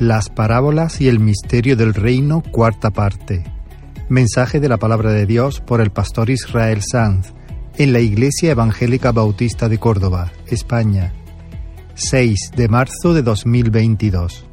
Las parábolas y el misterio del reino, cuarta parte. Mensaje de la palabra de Dios por el pastor Israel Sanz en la Iglesia Evangélica Bautista de Córdoba, España. 6 de marzo de 2022.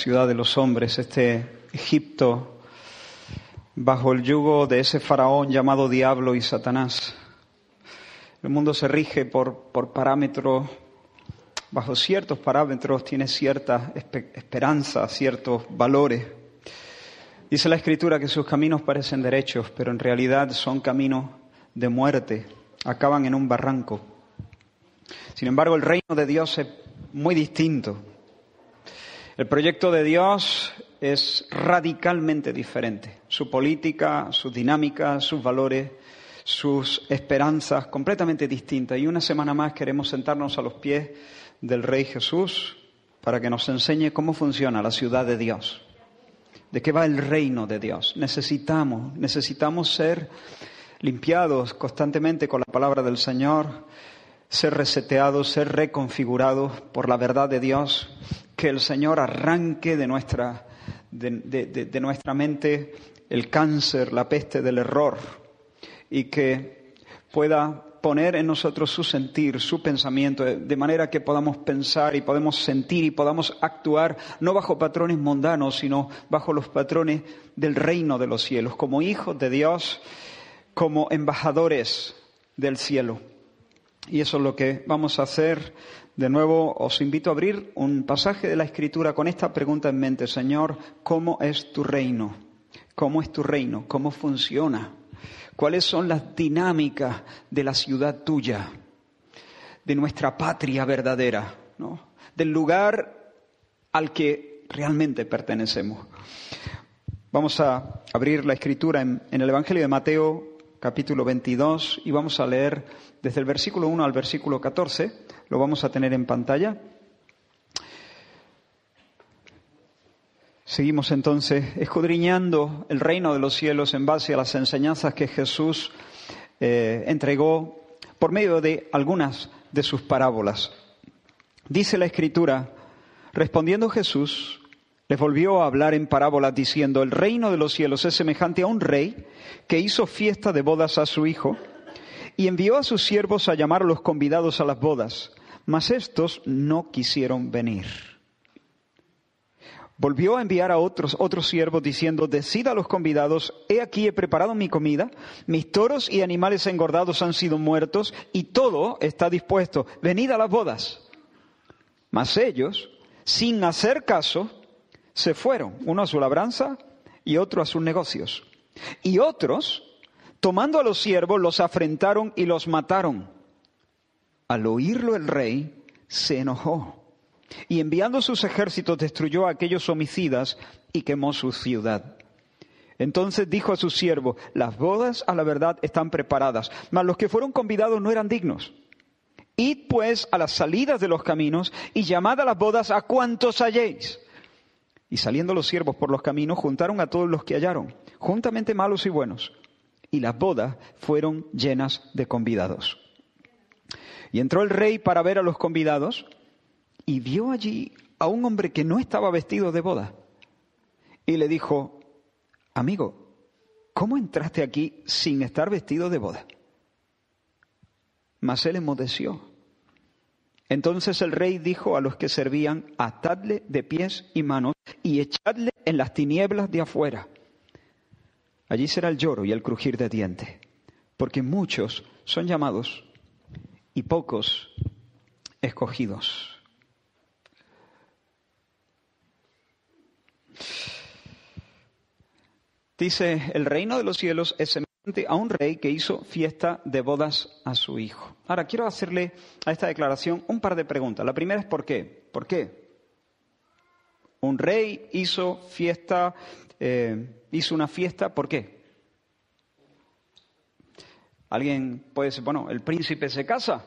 Ciudad de los hombres, este Egipto, bajo el yugo de ese faraón llamado Diablo y Satanás. El mundo se rige por, por parámetros, bajo ciertos parámetros tiene cierta esperanza, ciertos valores. Dice la Escritura que sus caminos parecen derechos, pero en realidad son caminos de muerte, acaban en un barranco. Sin embargo, el reino de Dios es muy distinto. El proyecto de Dios es radicalmente diferente. Su política, sus dinámicas, sus valores, sus esperanzas, completamente distintas. Y una semana más queremos sentarnos a los pies del Rey Jesús para que nos enseñe cómo funciona la ciudad de Dios. ¿De qué va el reino de Dios? Necesitamos, necesitamos ser limpiados constantemente con la palabra del Señor, ser reseteados, ser reconfigurados por la verdad de Dios que el Señor arranque de nuestra, de, nuestra mente el cáncer, la peste del error y que pueda poner en nosotros su sentir, su pensamiento, de manera que podamos pensar y podamos sentir y podamos actuar no bajo patrones mundanos, sino bajo los patrones del reino de los cielos, como hijos de Dios, como embajadores del cielo. Y eso es lo que vamos a hacer de nuevo os invito a abrir un pasaje de la Escritura con esta pregunta en mente, Señor, ¿cómo es tu reino? ¿Cómo es tu reino? ¿Cómo funciona? ¿Cuáles son las dinámicas de la ciudad tuya, de nuestra patria verdadera, ¿no? del lugar al que realmente pertenecemos? Vamos a abrir la Escritura en, en el Evangelio de Mateo, capítulo 22, y vamos a leer desde el versículo 1 al versículo 14 lo vamos a tener en pantalla. Seguimos entonces escudriñando el reino de los cielos en base a las enseñanzas que Jesús eh, entregó por medio de algunas de sus parábolas. Dice la Escritura, respondiendo Jesús, les volvió a hablar en parábolas diciendo, el reino de los cielos es semejante a un rey que hizo fiesta de bodas a su hijo y envió a sus siervos a llamar a los convidados a las bodas mas estos no quisieron venir. Volvió a enviar a otros, otros siervos diciendo, decid a los convidados, he aquí he preparado mi comida, mis toros y animales engordados han sido muertos y todo está dispuesto, venid a las bodas. Mas ellos, sin hacer caso, se fueron, uno a su labranza y otro a sus negocios. Y otros, tomando a los siervos, los afrentaron y los mataron. Al oírlo el rey se enojó y enviando sus ejércitos destruyó a aquellos homicidas y quemó su ciudad. Entonces dijo a su siervo, las bodas a la verdad están preparadas, mas los que fueron convidados no eran dignos. Id pues a las salidas de los caminos y llamad a las bodas a cuantos halléis. Y saliendo los siervos por los caminos, juntaron a todos los que hallaron, juntamente malos y buenos. Y las bodas fueron llenas de convidados. Y entró el rey para ver a los convidados y vio allí a un hombre que no estaba vestido de boda. Y le dijo, amigo, ¿cómo entraste aquí sin estar vestido de boda? Mas él enmudeció. Entonces el rey dijo a los que servían, atadle de pies y manos y echadle en las tinieblas de afuera. Allí será el lloro y el crujir de dientes, porque muchos son llamados y pocos escogidos. Dice, el reino de los cielos es a un rey que hizo fiesta de bodas a su hijo. Ahora, quiero hacerle a esta declaración un par de preguntas. La primera es ¿por qué? ¿Por qué? Un rey hizo fiesta, eh, hizo una fiesta, ¿por qué? Alguien puede decir, bueno, el príncipe se casa.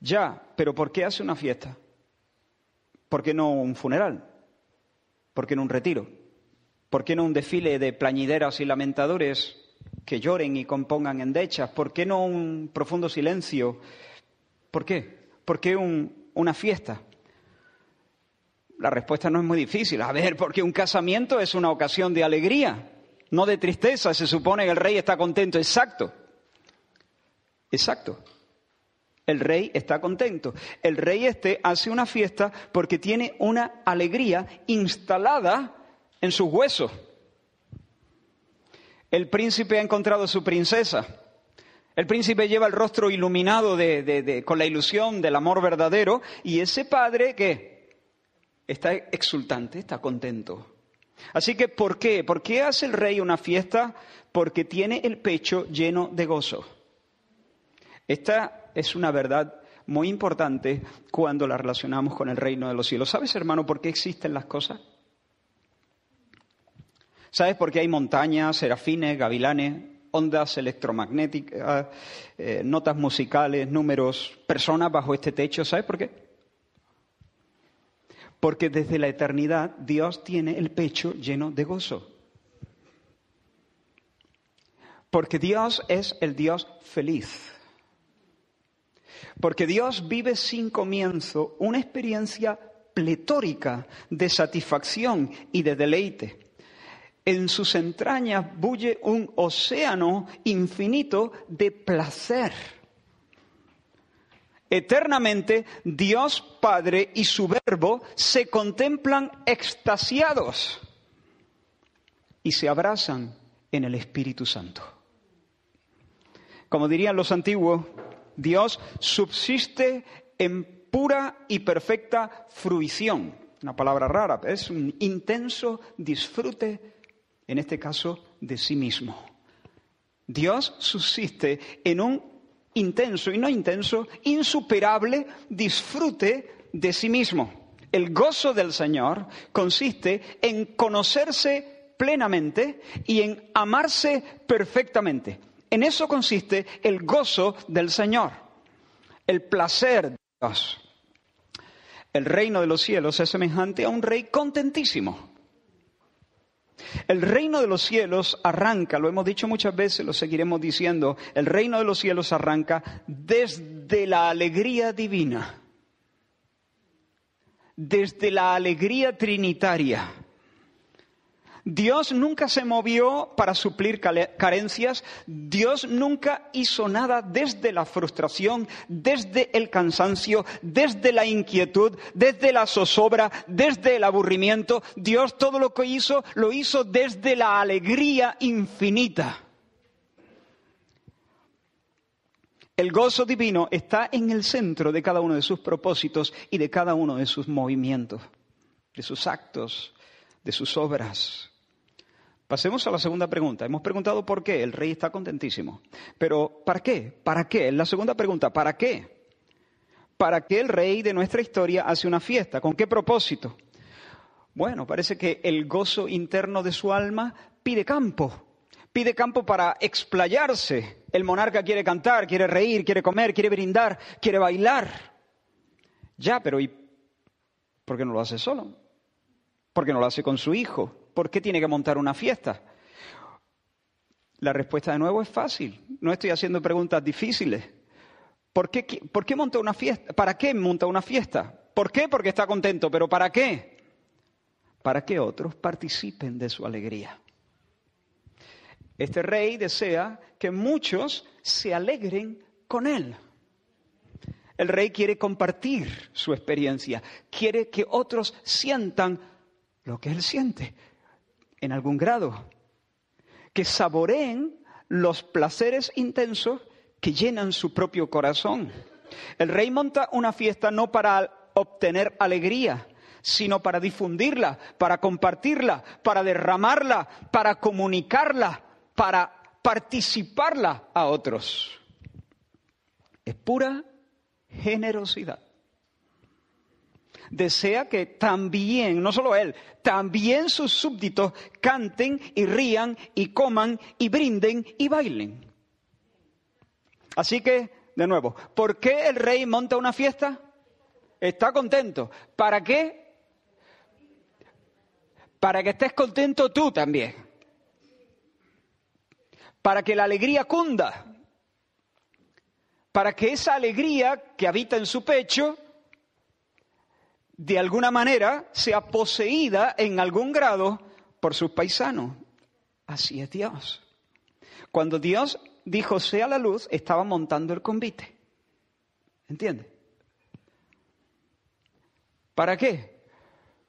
Ya, pero ¿por qué hace una fiesta? ¿Por qué no un funeral? ¿Por qué no un retiro? ¿Por qué no un desfile de plañideras y lamentadores que lloren y compongan endechas? ¿Por qué no un profundo silencio? ¿Por qué? ¿Por qué una fiesta? La respuesta no es muy difícil. A ver, porque un casamiento es una ocasión de alegría, no de tristeza. Se supone que el rey está contento. Exacto. Exacto. El rey está contento. El rey este hace una fiesta porque tiene una alegría instalada en sus huesos. El príncipe ha encontrado a su princesa. El príncipe lleva el rostro iluminado con la ilusión del amor verdadero y ese padre que está exultante, está contento. Así que, ¿por qué? ¿Por qué hace el rey una fiesta? Porque tiene el pecho lleno de gozo. Esta es una verdad muy importante cuando la relacionamos con el reino de los cielos. ¿Sabes, hermano, por qué existen las cosas? ¿Sabes por qué hay montañas, serafines, gavilanes, ondas electromagnéticas, eh, notas musicales, números, personas bajo este techo? ¿Sabes por qué? Porque desde la eternidad Dios tiene el pecho lleno de gozo. Porque Dios es el Dios feliz. Porque Dios vive sin comienzo una experiencia pletórica de satisfacción y de deleite. En sus entrañas bulle un océano infinito de placer. Eternamente Dios Padre y su Verbo se contemplan extasiados y se abrazan en el Espíritu Santo. Como dirían los antiguos, Dios subsiste en pura y perfecta fruición. Una palabra rara, es un intenso disfrute, en este caso, de sí mismo. Dios subsiste en un intenso y no intenso, insuperable disfrute de sí mismo. El gozo del Señor consiste en conocerse plenamente y en amarse perfectamente. En eso consiste el gozo del Señor, el placer de Dios. El reino de los cielos es semejante a un rey contentísimo. El reino de los cielos arranca, lo hemos dicho muchas veces, lo seguiremos diciendo, el reino de los cielos arranca desde la alegría divina, desde la alegría trinitaria Dios nunca se movió para suplir carencias, Dios nunca hizo nada desde la frustración, desde el cansancio, desde la inquietud, desde la zozobra, desde el aburrimiento. Dios todo lo que hizo lo hizo desde la alegría infinita. El gozo divino está en el centro de cada uno de sus propósitos y de cada uno de sus movimientos, de sus actos, de sus obras. Pasemos a la segunda pregunta. Hemos preguntado por qué. El rey está contentísimo. Pero ¿para qué? ¿Para qué? La segunda pregunta, ¿para qué? ¿Para qué el rey de nuestra historia hace una fiesta? ¿Con qué propósito? Bueno, parece que el gozo interno de su alma pide campo. Pide campo para explayarse. El monarca quiere cantar, quiere reír, quiere comer, quiere brindar, quiere bailar. Ya, pero ¿y por qué no lo hace solo? ¿Por qué no lo hace con su hijo? ¿Por qué tiene que montar una fiesta? La respuesta de nuevo es fácil. No estoy haciendo preguntas difíciles. ¿Por qué, ¿Por qué monta una fiesta? ¿Para qué monta una fiesta? ¿Por qué? Porque está contento. ¿Pero para qué? Para que otros participen de su alegría. Este rey desea que muchos se alegren con él. El rey quiere compartir su experiencia, quiere que otros sientan lo que él siente en algún grado, que saboreen los placeres intensos que llenan su propio corazón. El rey monta una fiesta no para obtener alegría, sino para difundirla, para compartirla, para derramarla, para comunicarla, para participarla a otros. Es pura generosidad desea que también, no solo él, también sus súbditos canten y rían y coman y brinden y bailen. Así que De nuevo, ¿por qué el rey monta una fiesta? Está contento. ¿Para qué? Para que estés contento tú también. Para que la alegría cunda. Para que esa alegría que habita en su pecho, de alguna manera, sea poseída en algún grado por sus paisanos. Así es Dios. Cuando Dios dijo sea la luz, estaba montando el convite. ¿Entiendes? ¿Para qué?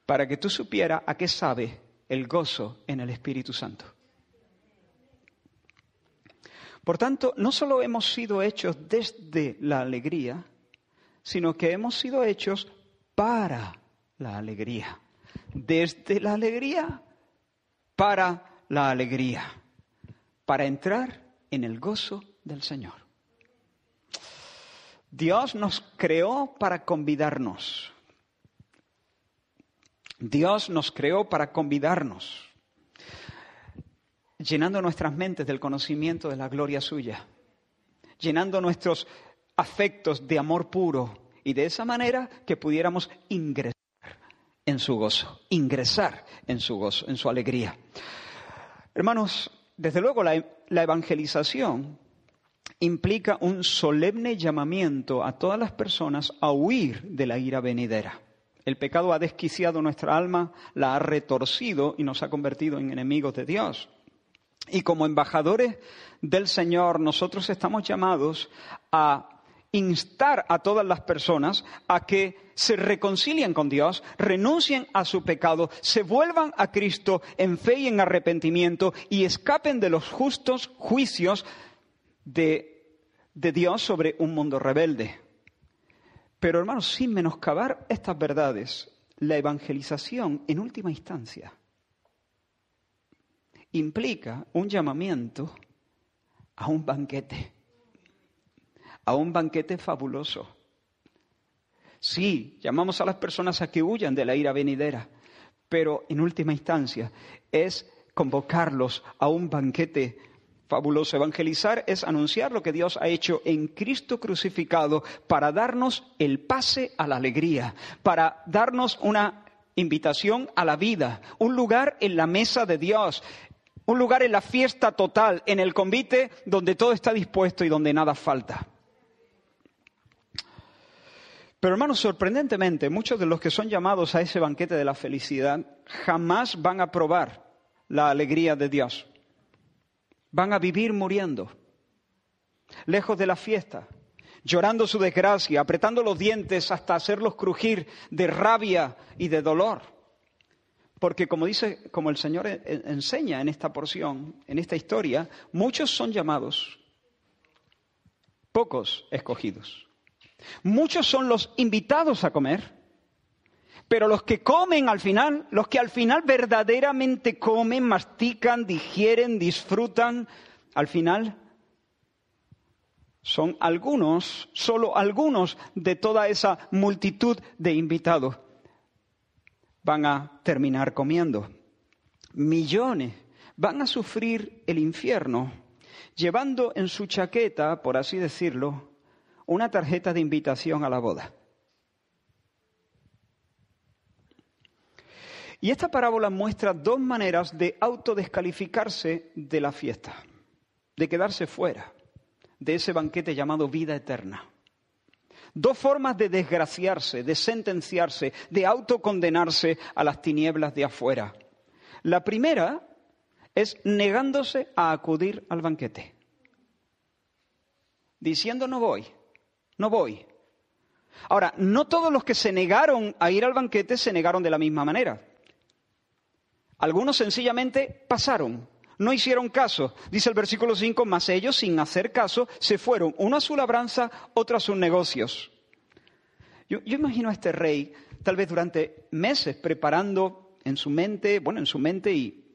Para que tú supieras a qué sabe el gozo en el Espíritu Santo. Por tanto, no solo hemos sido hechos desde la alegría, sino que hemos sido hechos para la alegría. Desde la alegría para la alegría. Para entrar en el gozo del Señor. Dios nos creó para convidarnos. Dios nos creó para convidarnos, llenando nuestras mentes del conocimiento de la gloria suya, llenando nuestros afectos de amor puro y de esa manera que pudiéramos ingresar en su gozo, ingresar en su gozo, en su alegría. Hermanos, desde luego la, evangelización implica un solemne llamamiento a todas las personas a huir de la ira venidera. El pecado ha desquiciado nuestra alma, la ha retorcido y nos ha convertido en enemigos de Dios. Y como embajadores del Señor, nosotros estamos llamados a instar a todas las personas a que se reconcilien con Dios, renuncien a su pecado, se vuelvan a Cristo en fe y en arrepentimiento y escapen de los justos juicios de, de Dios sobre un mundo rebelde. Pero hermanos, sin menoscabar estas verdades, la evangelización en última instancia implica un llamamiento a un banquete a un banquete fabuloso. Sí, llamamos a las personas a que huyan de la ira venidera, pero en última instancia es convocarlos a un banquete fabuloso. Evangelizar es anunciar lo que Dios ha hecho en Cristo crucificado para darnos el pase a la alegría, para darnos una invitación a la vida, un lugar en la mesa de Dios, un lugar en la fiesta total, en el convite donde todo está dispuesto y donde nada falta. Pero hermanos, sorprendentemente, muchos de los que son llamados a ese banquete de la felicidad jamás van a probar la alegría de Dios. Van a vivir muriendo, lejos de la fiesta, llorando su desgracia, apretando los dientes hasta hacerlos crujir de rabia y de dolor. Porque como dice, como el Señor enseña en esta porción, en esta historia, muchos son llamados, pocos escogidos. Muchos son los invitados a comer, pero los que comen al final, los que al final verdaderamente comen, mastican, digieren, disfrutan, al final son algunos, solo algunos de toda esa multitud de invitados van a terminar comiendo. Millones van a sufrir el infierno llevando en su chaqueta, por así decirlo, una tarjeta de invitación a la boda. Y esta parábola muestra dos maneras de autodescalificarse de la fiesta, de quedarse fuera de ese banquete llamado vida eterna. Dos formas de desgraciarse, de sentenciarse, de autocondenarse a las tinieblas de afuera. La primera es negándose a acudir al banquete, diciendo no voy, no voy. Ahora, no todos los que se negaron a ir al banquete se negaron de la misma manera. Algunos sencillamente pasaron, no hicieron caso. Dice el versículo 5, más ellos, sin hacer caso, se fueron, uno a su labranza, otro a sus negocios. Yo, yo, imagino a este rey, tal vez durante meses, preparando en su mente, bueno, en su mente y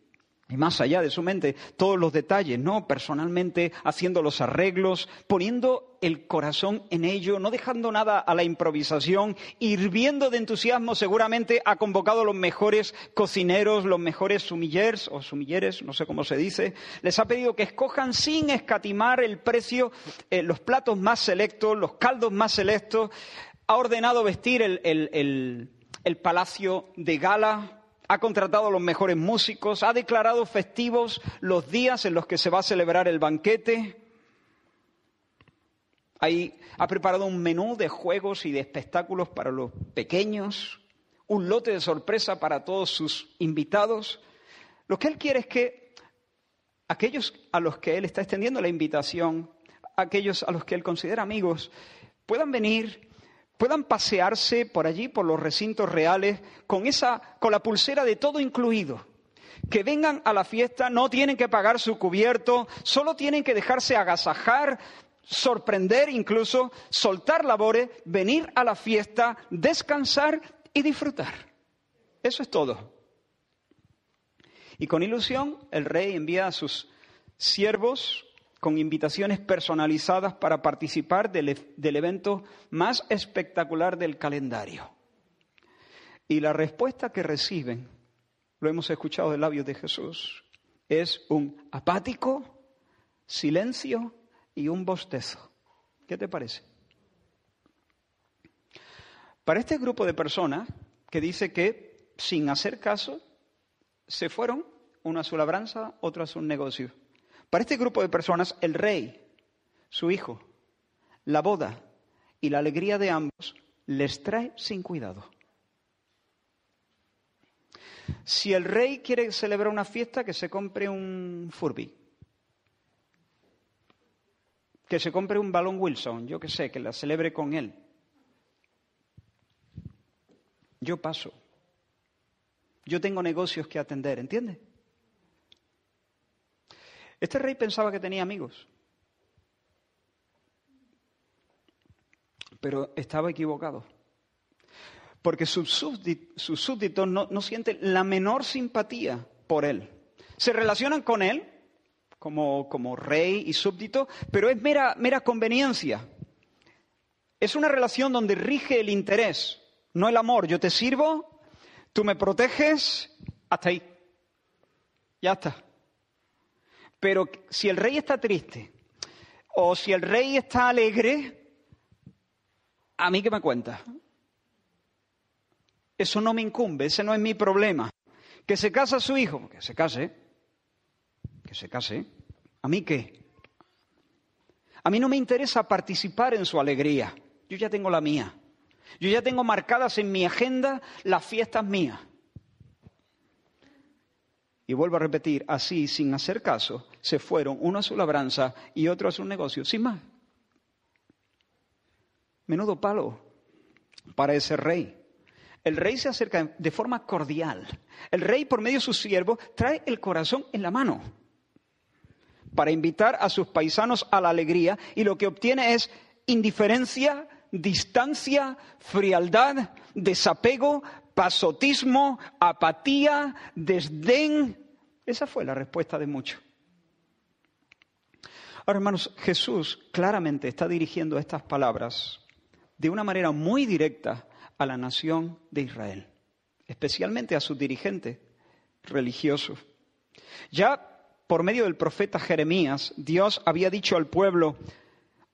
y más allá de su mente, todos los detalles, ¿no? Personalmente, haciendo los arreglos, poniendo el corazón en ello, no dejando nada a la improvisación, hirviendo de entusiasmo, seguramente ha convocado los mejores cocineros, los mejores sumillers o sumilleres, no sé cómo se dice, les ha pedido que escojan sin escatimar el precio eh, los platos más selectos, los caldos más selectos, ha ordenado vestir el palacio de gala, ha contratado a los mejores músicos, ha declarado festivos los días en los que se va a celebrar el banquete. ha preparado un menú de juegos y de espectáculos para los pequeños, un lote de sorpresa para todos sus invitados. Lo que él quiere es que aquellos a los que él está extendiendo la invitación, aquellos a los que él considera amigos, puedan venir puedan pasearse por allí, por los recintos reales, con esa, con la pulsera de todo incluido. Que vengan a la fiesta, no tienen que pagar su cubierto, solo tienen que dejarse agasajar, sorprender incluso, soltar labores, venir a la fiesta, descansar y disfrutar. Eso es todo. Y con ilusión el rey envía a sus siervos con invitaciones personalizadas para participar del, del, evento más espectacular del calendario. Y la respuesta que reciben, lo hemos escuchado de labios de Jesús, es un apático, silencio y un bostezo. ¿Qué te parece? Para este grupo de personas que dice que sin hacer caso se fueron, uno a su labranza, otro a su negocio. Para este grupo de personas, el rey, su hijo, la boda y la alegría de ambos les trae sin cuidado. Si el rey quiere celebrar una fiesta, que se compre un Furby. Que se compre un balón Wilson, yo que sé, que la celebre con él. Yo paso. Yo tengo negocios que atender, ¿entiendes? Este rey pensaba que tenía amigos, pero estaba equivocado. Porque sus súbditos, no, sienten la menor simpatía por él. Se relacionan con él como, como rey y súbdito, pero es mera, mera conveniencia. Es una relación donde rige el interés, no el amor. Yo te sirvo, tú me proteges, hasta ahí. Ya está. Pero si el rey está triste o si el rey está alegre, ¿a mí qué me cuenta? Eso no me incumbe, ese no es mi problema. Que se casa su hijo, que se case, que se case. ¿A mí qué? A mí no me interesa participar en su alegría. Yo ya tengo la mía. Yo ya tengo marcadas en mi agenda las fiestas mías. Y vuelvo a repetir, así, sin hacer caso, se fueron uno a su labranza y otro a su negocio, sin más. Menudo palo para ese rey. El rey se acerca de forma cordial. El rey, por medio de sus siervos, trae el corazón en la mano para invitar a sus paisanos a la alegría y lo que obtiene es indiferencia, distancia, frialdad, desapego, pasotismo, apatía, desdén, esa fue la respuesta de muchos. Ahora, hermanos, Jesús claramente está dirigiendo estas palabras de una manera muy directa a la nación de Israel, especialmente a sus dirigentes religiosos. Ya por medio del profeta Jeremías, Dios había dicho al pueblo,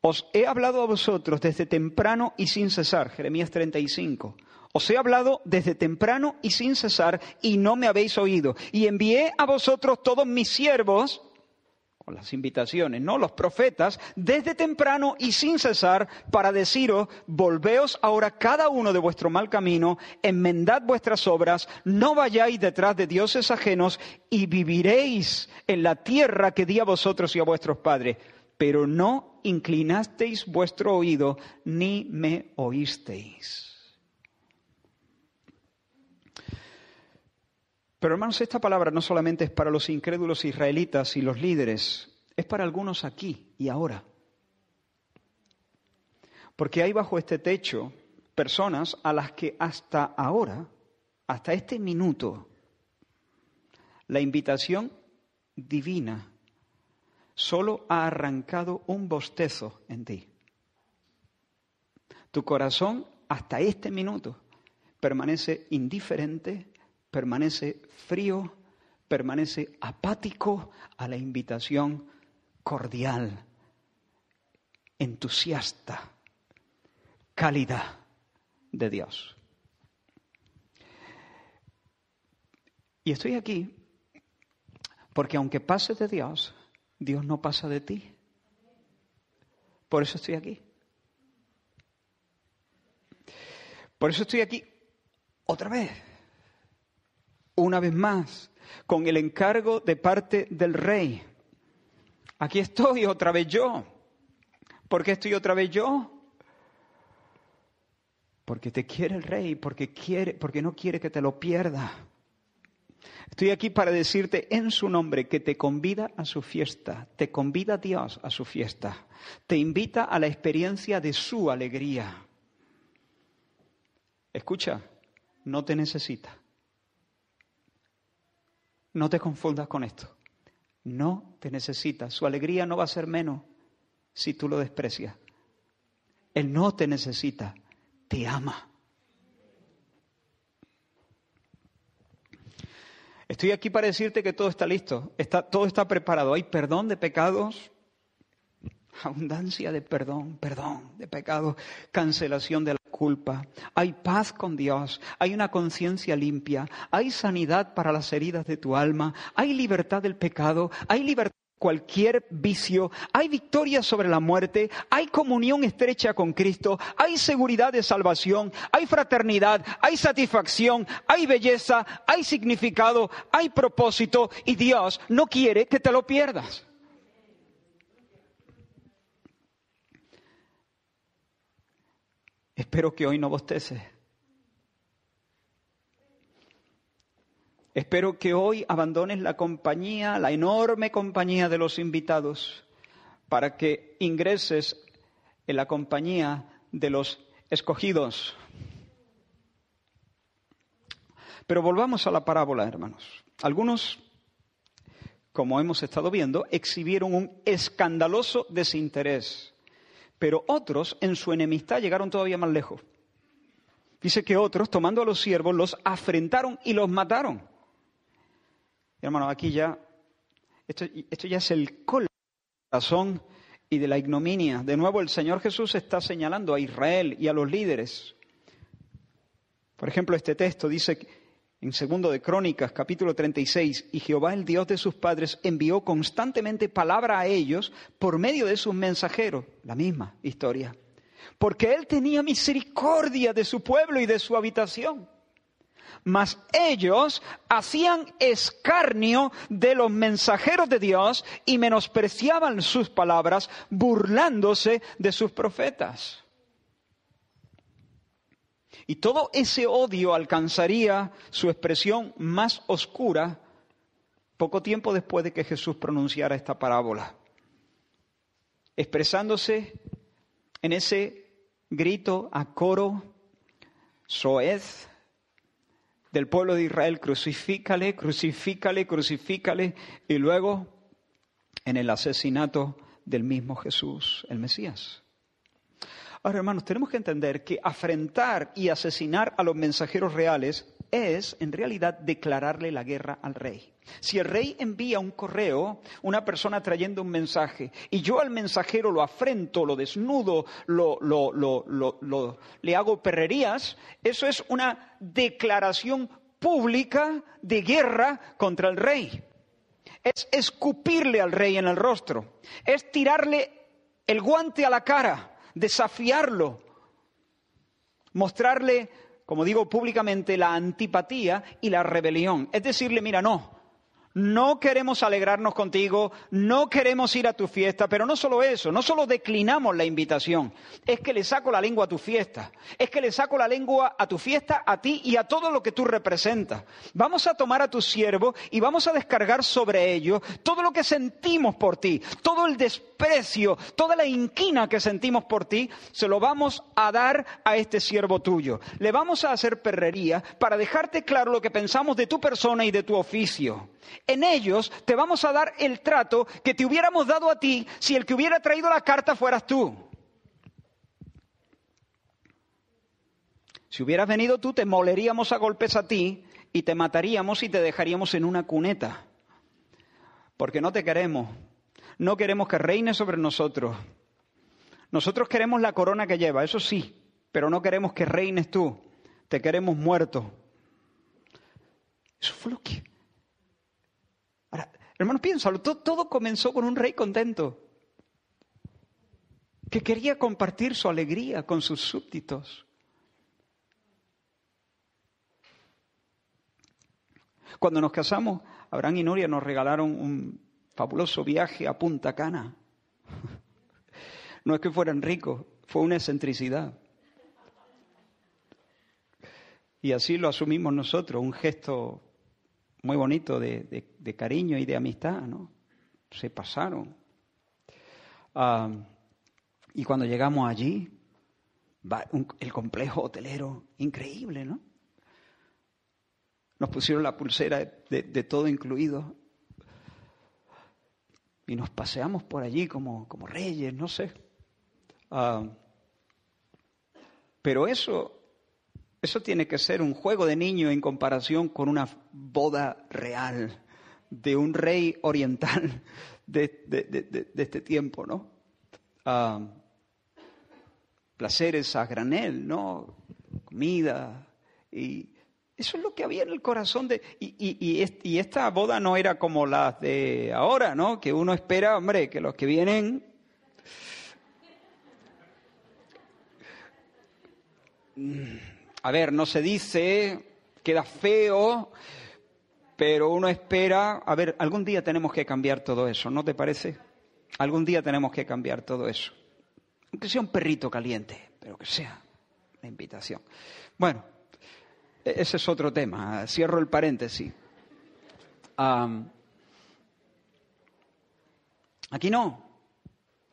os he hablado a vosotros desde temprano y sin cesar, Jeremías 35, os he hablado desde temprano y sin cesar, y no me habéis oído. Y envié a vosotros todos mis siervos, con las invitaciones, ¿no? Los profetas, desde temprano y sin cesar, para deciros, volveos ahora cada uno de vuestro mal camino, enmendad vuestras obras, no vayáis detrás de dioses ajenos, y viviréis en la tierra que di a vosotros y a vuestros padres. Pero no inclinasteis vuestro oído, ni me oísteis. Pero hermanos, esta palabra no solamente es para los incrédulos israelitas y los líderes, es para algunos aquí y ahora. Porque hay bajo este techo personas a las que hasta ahora, hasta este minuto, la invitación divina solo ha arrancado un bostezo en ti. Tu corazón hasta este minuto permanece indiferente, permanece frío, permanece apático a la invitación cordial, entusiasta, cálida de Dios. Y estoy aquí porque aunque pase de Dios, Dios no pasa de ti. Por eso estoy aquí. Por eso estoy aquí otra vez, una vez más, con el encargo de parte del rey. Aquí estoy otra vez yo. ¿Por qué estoy otra vez yo? Porque te quiere el rey, porque quiere, porque no quiere que te lo pierda. Estoy aquí para decirte en su nombre que te convida a su fiesta, te convida Dios a su fiesta, te invita a la experiencia de su alegría. Escucha, no te necesita. No te confundas con esto. No te necesita. Su alegría no va a ser menos si tú lo desprecias. Él no te necesita, te ama. Estoy aquí para decirte que todo está listo, está, todo está preparado. Hay perdón de pecados, abundancia de perdón, perdón de pecados, cancelación de la culpa. Hay paz con Dios, hay una conciencia limpia, hay sanidad para las heridas de tu alma, hay libertad del pecado, hay libertad cualquier vicio, hay victoria sobre la muerte, hay comunión estrecha con Cristo, hay seguridad de salvación, hay fraternidad, hay satisfacción, hay belleza, hay significado, hay propósito. Y Dios no quiere que te lo pierdas. Espero que hoy no bosteces. Espero que hoy abandones la compañía, la enorme compañía de los invitados, para que ingreses en la compañía de los escogidos. Pero volvamos a la parábola, hermanos. Algunos, como hemos estado viendo, exhibieron un escandaloso desinterés, pero otros en su enemistad llegaron todavía más lejos. Dice que otros, tomando a los siervos, los afrentaron y los mataron. Hermano, aquí ya, esto, esto ya es el corazón y de la ignominia. De nuevo, el Señor Jesús está señalando a Israel y a los líderes. Por ejemplo, este texto dice en segundo de Crónicas, capítulo 36, y Jehová, el Dios de sus padres, envió constantemente palabra a ellos por medio de sus mensajeros. La misma historia. Porque Él tenía misericordia de su pueblo y de su habitación mas ellos hacían escarnio de los mensajeros de Dios y menospreciaban sus palabras, burlándose de sus profetas. Y todo ese odio alcanzaría su expresión más oscura poco tiempo después de que Jesús pronunciara esta parábola, expresándose en ese grito a coro, soez, del pueblo de Israel, crucifícale, crucifícale, crucifícale, y luego en el asesinato del mismo Jesús, el Mesías. Ahora, hermanos, tenemos que entender que afrentar y asesinar a los mensajeros reales es, en realidad, declararle la guerra al rey. Si el rey envía un correo, una persona trayendo un mensaje, y yo al mensajero lo afrento, lo desnudo, le hago perrerías, eso es una declaración pública de guerra contra el rey. Es escupirle al rey en el rostro, es tirarle el guante a la cara, desafiarlo, mostrarle, como digo públicamente, la antipatía y la rebelión. Es decirle, mira, no, no queremos alegrarnos contigo, no queremos ir a tu fiesta, pero no solo eso, no solo declinamos la invitación, es que le saco la lengua a tu fiesta, es que le saco la lengua a tu fiesta, a ti y a todo lo que tú representas. Vamos a tomar a tu siervo y vamos a descargar sobre ellos todo lo que sentimos por ti, todo el desprecio, toda la inquina que sentimos por ti, se lo vamos a dar a este siervo tuyo. Le vamos a hacer perrería para dejarte claro lo que pensamos de tu persona y de tu oficio. En ellos te vamos a dar el trato que te hubiéramos dado a ti si el que hubiera traído la carta fueras tú. Si hubieras venido tú, te moleríamos a golpes a ti y te mataríamos y te dejaríamos en una cuneta. Porque no te queremos. No queremos que reine sobre nosotros. Nosotros queremos la corona que lleva, eso sí, pero no queremos que reines tú. Te queremos muerto. Eso fue lo que... Hermanos, piénsalo, todo, todo comenzó con un rey contento, que quería compartir su alegría con sus súbditos. Cuando nos casamos, Abraham y Nuria nos regalaron un fabuloso viaje a Punta Cana. No es que fueran ricos, fue una excentricidad. Y así lo asumimos nosotros, un gesto muy bonito de, cariño y de amistad, ¿no? Se pasaron. Ah, y cuando llegamos allí, el complejo hotelero, increíble, ¿no? Nos pusieron la pulsera de, todo incluido. Y nos paseamos por allí como, como reyes, no sé. Ah, pero eso, eso tiene que ser un juego de niño en comparación con una boda real de un rey oriental de, este tiempo, ¿no? Ah, placeres a granel, ¿no? Comida y eso es lo que había en el corazón de... Y, y, esta boda no era como las de ahora, ¿no? Que uno espera, hombre, que los que vienen... A ver, no se dice, queda feo, pero uno espera... A ver, algún día tenemos que cambiar todo eso, ¿no te parece? Algún día tenemos que cambiar todo eso. Aunque sea un perrito caliente, pero que sea la invitación. Bueno, e-, ese es otro tema. Cierro el paréntesis. aquí no.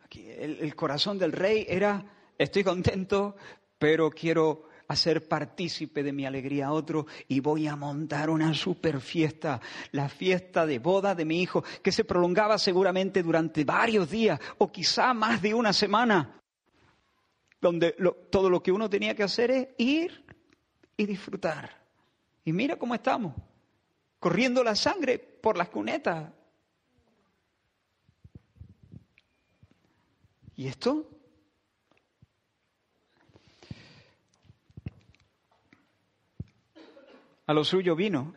Aquí el, corazón del rey era, estoy contento, pero quiero hacer partícipe de mi alegría a otro y voy a montar una super fiesta, la fiesta de boda de mi hijo, que se prolongaba seguramente durante varios días o quizá más de una semana, donde todo lo que uno tenía que hacer es ir y disfrutar. Y mira cómo estamos, corriendo la sangre por las cunetas. ¿Y esto? A lo suyo vino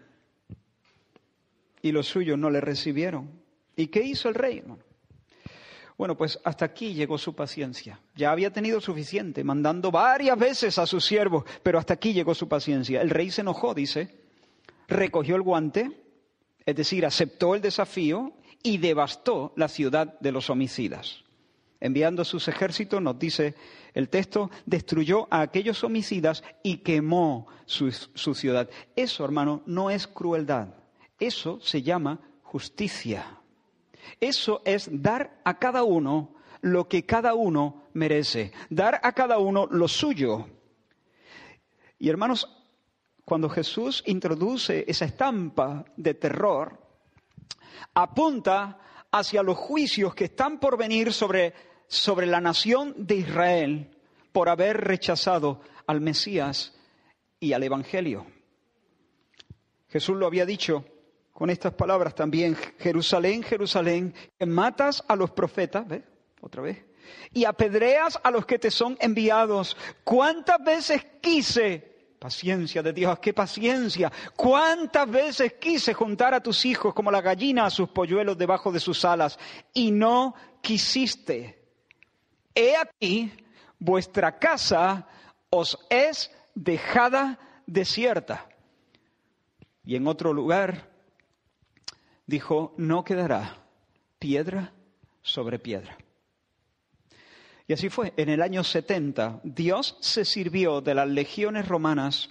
y los suyos no le recibieron. ¿Y qué hizo el rey? Bueno, pues hasta aquí llegó su paciencia. Ya había tenido suficiente, mandando varias veces a sus siervos, pero hasta aquí llegó su paciencia. El rey se enojó, dice, recogió el guante, es decir, aceptó el desafío y devastó la ciudad de los homicidas. Enviando sus ejércitos, nos dice el texto, destruyó a aquellos homicidas y quemó su, ciudad. Eso, hermano, no es crueldad. Eso se llama justicia. Eso es dar a cada uno lo que cada uno merece, dar a cada uno lo suyo. Y hermanos, cuando Jesús introduce esa estampa de terror, apunta hacia los juicios que están por venir sobre, sobre la nación de Israel por haber rechazado al Mesías y al Evangelio. Jesús lo había dicho con estas palabras también, Jerusalén, Jerusalén, que matas a los profetas, ¿ves? Otra vez. Y apedreas a los que te son enviados. ¿Cuántas veces quise, paciencia de Dios, qué paciencia, cuántas veces quise juntar a tus hijos como la gallina a sus polluelos debajo de sus alas y no quisiste? He aquí, vuestra casa os es dejada desierta. Y en otro lugar, dijo, no quedará piedra sobre piedra. Y así fue. En el año 70, Dios se sirvió de las legiones romanas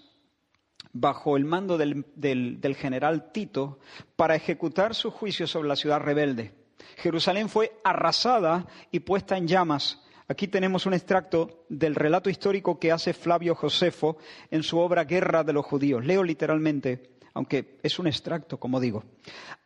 bajo el mando del, del, general Tito para ejecutar su juicio sobre la ciudad rebelde. Jerusalén fue arrasada y puesta en llamas. Aquí tenemos un extracto del relato histórico que hace Flavio Josefo en su obra Guerra de los Judíos. Leo literalmente aunque es un extracto, como digo.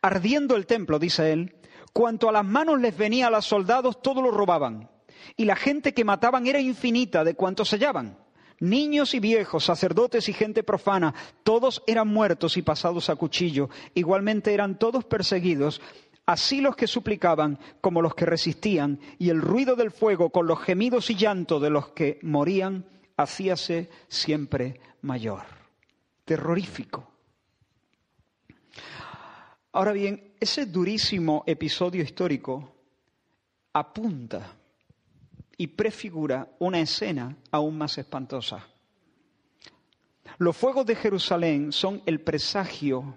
Ardiendo el templo, dice él, cuanto a las manos les venía a los soldados, todo lo robaban. Y la gente que mataban era infinita de cuantos se hallaban. Niños y viejos, sacerdotes y gente profana, todos eran muertos y pasados a cuchillo. Igualmente eran todos perseguidos, así los que suplicaban como los que resistían, y el ruido del fuego con los gemidos y llanto de los que morían hacíase siempre mayor. Terrorífico. Ahora bien, ese durísimo episodio histórico apunta y prefigura una escena aún más espantosa. Los fuegos de Jerusalén son el presagio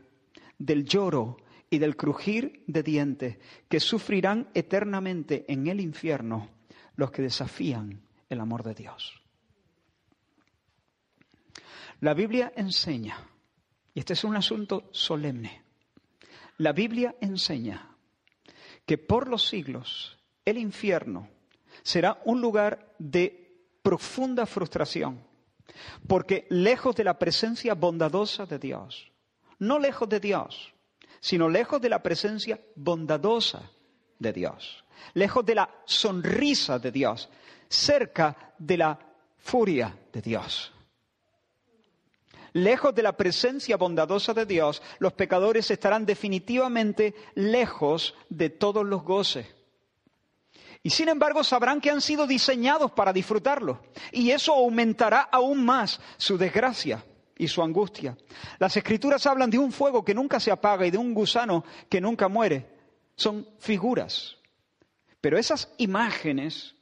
del lloro y del crujir de dientes que sufrirán eternamente en el infierno los que desafían el amor de Dios. La Biblia enseña, y este es un asunto solemne, la Biblia enseña que por los siglos el infierno será un lugar de profunda frustración, porque lejos de la presencia bondadosa de Dios, no lejos de Dios, sino lejos de la presencia bondadosa de Dios, lejos de la sonrisa de Dios, cerca de la furia de Dios. Lejos de la presencia bondadosa de Dios, los pecadores estarán definitivamente lejos de todos los goces. Y sin embargo sabrán que han sido diseñados para disfrutarlo. Y eso aumentará aún más su desgracia y su angustia. Las escrituras hablan de un fuego que nunca se apaga y de un gusano que nunca muere. Son figuras. Pero esas imágenes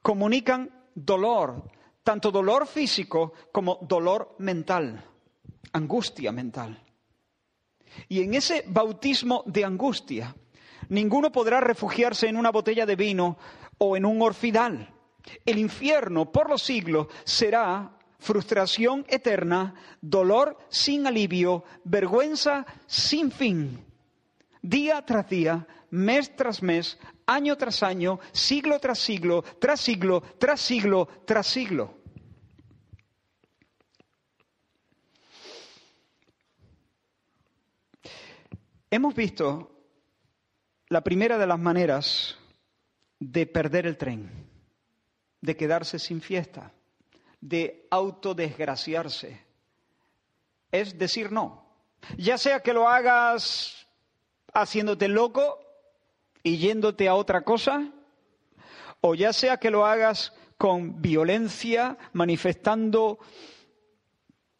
comunican dolor, tanto dolor físico como dolor mental, angustia mental. Y en ese bautismo de angustia, ninguno podrá refugiarse en una botella de vino o en un orfidal. El infierno por los siglos será frustración eterna, dolor sin alivio, vergüenza sin fin, día tras día, mes tras mes, año tras año, siglo tras siglo, tras siglo, tras siglo, tras siglo. Hemos visto la primera de las maneras de perder el tren, de quedarse sin fiesta, de autodesgraciarse, es decir no. Ya sea que lo hagas haciéndote loco y yéndote a otra cosa, o ya sea que lo hagas con violencia, manifestando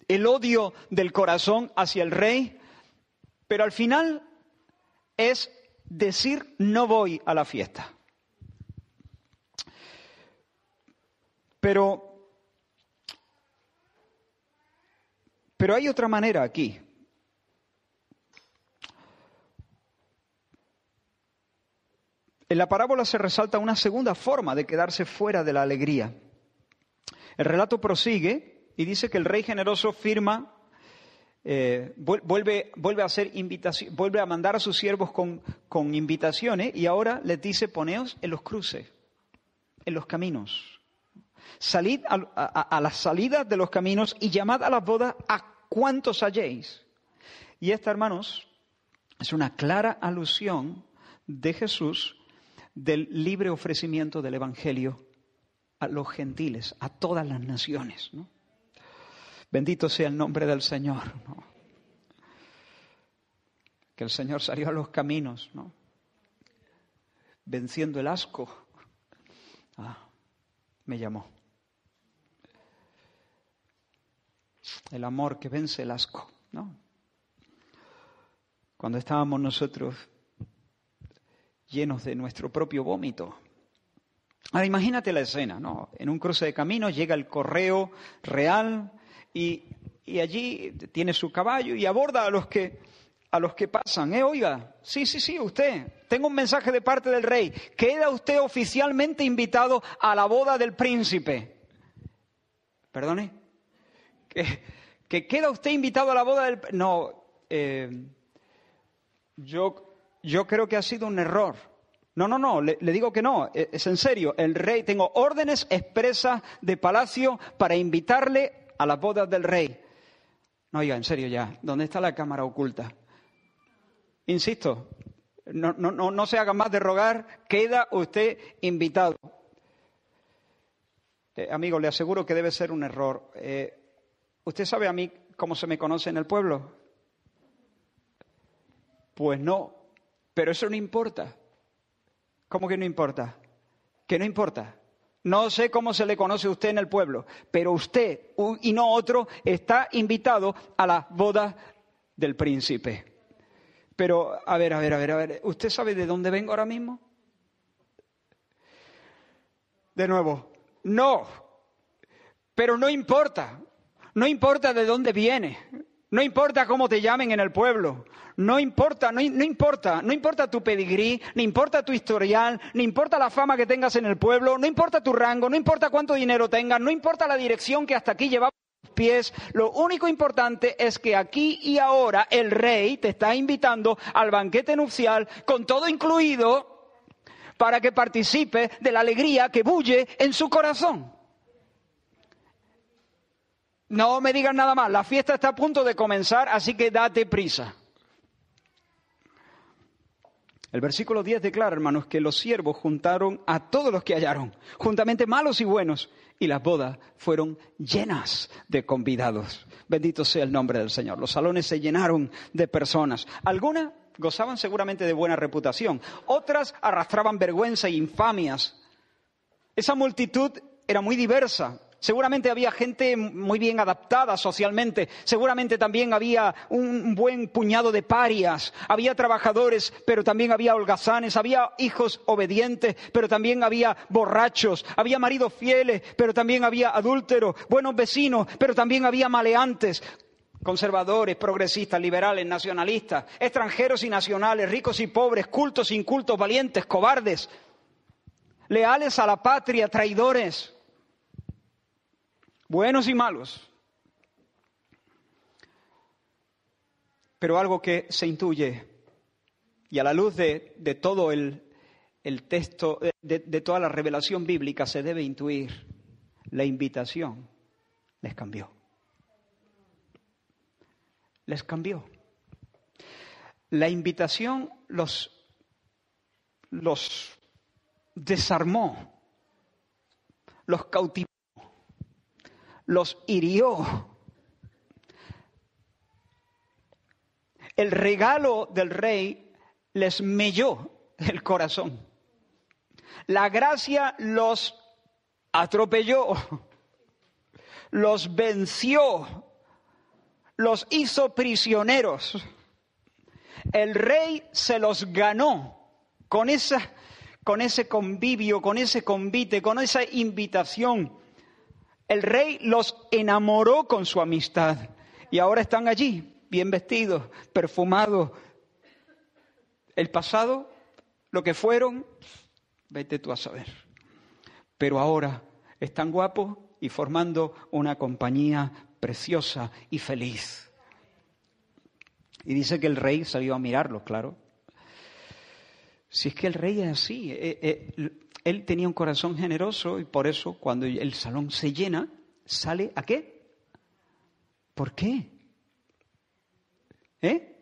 el odio del corazón hacia el rey, pero al final es decir no voy a la fiesta. Pero, pero hay otra manera aquí. En la parábola se resalta una segunda forma de quedarse fuera de la alegría. El relato prosigue y dice que el rey generoso firma, eh, vuelve, vuelve, a hacer invitación, vuelve a mandar a sus siervos con, con invitaciones y ahora les dice poneos en los cruces, en los caminos. Salid a, a, las salidas de los caminos y llamad a las bodas a cuantos halléis. Y esta, hermanos, es una clara alusión de Jesús del libre ofrecimiento del Evangelio a los gentiles, a todas las naciones. Bendito sea el nombre del Señor. Que el Señor salió a los caminos, ¿no? venciendo el asco. Ah, me llamó. El amor que vence el asco, ¿no? Cuando estábamos nosotros llenos de nuestro propio vómito. Ahora imagínate la escena, ¿no? En un cruce de caminos llega el correo real y, y, allí tiene su caballo y aborda a los que a los que pasan, eh, oiga, sí, sí, sí, usted, tengo un mensaje de parte del rey, queda usted oficialmente invitado a la boda del príncipe. ¿Perdone? ¿Que, que queda usted invitado a la boda del... No, eh, yo yo creo que ha sido un error. No, no, no, le, digo que no, e, es en serio. El rey, tengo órdenes expresas de palacio para invitarle a las bodas del rey. No, oiga, en serio ya, ¿dónde está la cámara oculta? Insisto, no, no, no, no se haga más de rogar, queda usted invitado. Eh, amigo, le aseguro que debe ser un error. Eh, ¿Usted sabe a mí cómo se me conoce en el pueblo? Pues no, pero eso no importa. ¿Cómo que no importa? Que no importa. No sé cómo se le conoce a usted en el pueblo, pero usted y no otro está invitado a la boda del príncipe. Pero, a ver, a ver, a ver, a ver, ¿usted sabe de dónde vengo ahora mismo? De nuevo, no, pero no importa, no importa de dónde viene, no importa cómo te llamen en el pueblo, no importa, no, importa, no importa tu pedigrí, no importa tu historial, no importa la fama que tengas en el pueblo, no importa tu rango, no importa cuánto dinero tengas, no importa la dirección que hasta aquí llevamos pies, lo único importante es que aquí y ahora el rey te está invitando al banquete nupcial con todo incluido para que participe de la alegría que bulle en su corazón. No me digas nada más, la fiesta está a punto de comenzar, así que date prisa. El versículo 10 declara, hermanos, que los siervos juntaron a todos los que hallaron, juntamente malos y buenos, y las bodas fueron llenas de convidados. Bendito sea el nombre del Señor. Los salones se llenaron de personas. Algunas gozaban seguramente de buena reputación, otras arrastraban vergüenza e infamias. Esa multitud era muy diversa, Seguramente había gente muy bien adaptada socialmente, seguramente también había un buen puñado de parias, había trabajadores, pero también había holgazanes, había hijos obedientes, pero también había borrachos, había maridos fieles, pero también había adúlteros, buenos vecinos, pero también había maleantes, conservadores, progresistas, liberales, nacionalistas, extranjeros y nacionales, ricos y pobres, cultos, incultos, valientes, cobardes, leales a la patria, traidores buenos y malos. Pero algo que se intuye, y a la luz de, todo el, texto, de, de toda la revelación bíblica, se debe intuir, la invitación les cambió. Les cambió. La invitación los, los desarmó, los cautivó los hirió. El regalo del rey les melló el corazón. La gracia los atropelló, los venció, los hizo prisioneros. El rey se los ganó con, esa, con ese convivio, con ese convite, con esa invitación el rey los enamoró con su amistad y ahora están allí, bien vestidos, perfumados. El pasado, lo que fueron, vete tú a saber. Pero ahora están guapos y formando una compañía preciosa y feliz. Y dice que el rey salió a mirarlos, claro. Si es que el rey es así, eh, eh, él tenía un corazón generoso y por eso cuando el salón se llena, sale a qué? ¿Por qué? ¿Eh?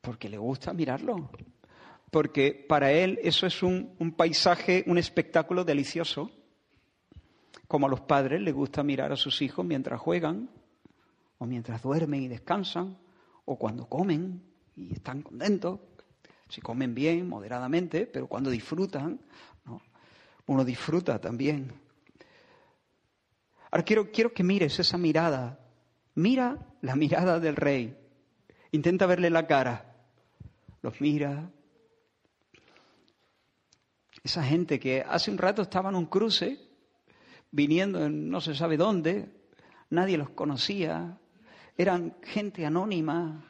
Porque le gusta mirarlo. Porque para él eso es un, paisaje, un espectáculo delicioso. Como a los padres les gusta mirar a sus hijos mientras juegan, o mientras duermen y descansan, o cuando comen y están contentos si comen bien, moderadamente, pero cuando disfrutan, uno disfruta también. Ahora quiero, quiero que mires esa mirada. Mira la mirada del rey. Intenta verle la cara. Los mira. Esa gente que hace un rato estaba en un cruce, viniendo en no se sabe dónde, nadie los conocía, eran gente anónima,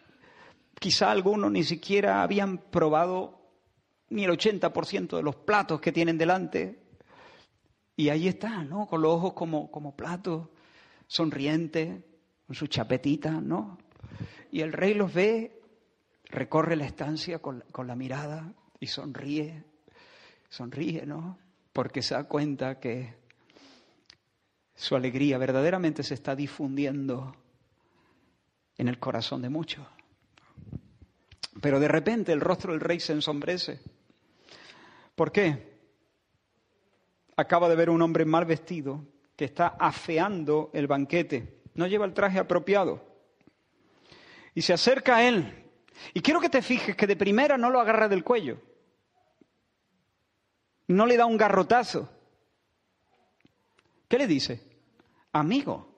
Quizá algunos ni siquiera habían probado ni el 80% de los platos que tienen delante. Y ahí está, ¿no? Con los ojos como, como platos, sonriente, con su chapetita, ¿no? Y el rey los ve, recorre la estancia con, con la mirada y sonríe, sonríe, ¿no? Porque se da cuenta que su alegría verdaderamente se está difundiendo en el corazón de muchos. Pero de repente el rostro del rey se ensombrece. ¿Por qué? Acaba de ver un hombre mal vestido que está afeando el banquete. No lleva el traje apropiado. Y se acerca a él. Y quiero que te fijes que de primera no lo agarra del cuello. No le da un garrotazo. ¿Qué le dice? Amigo.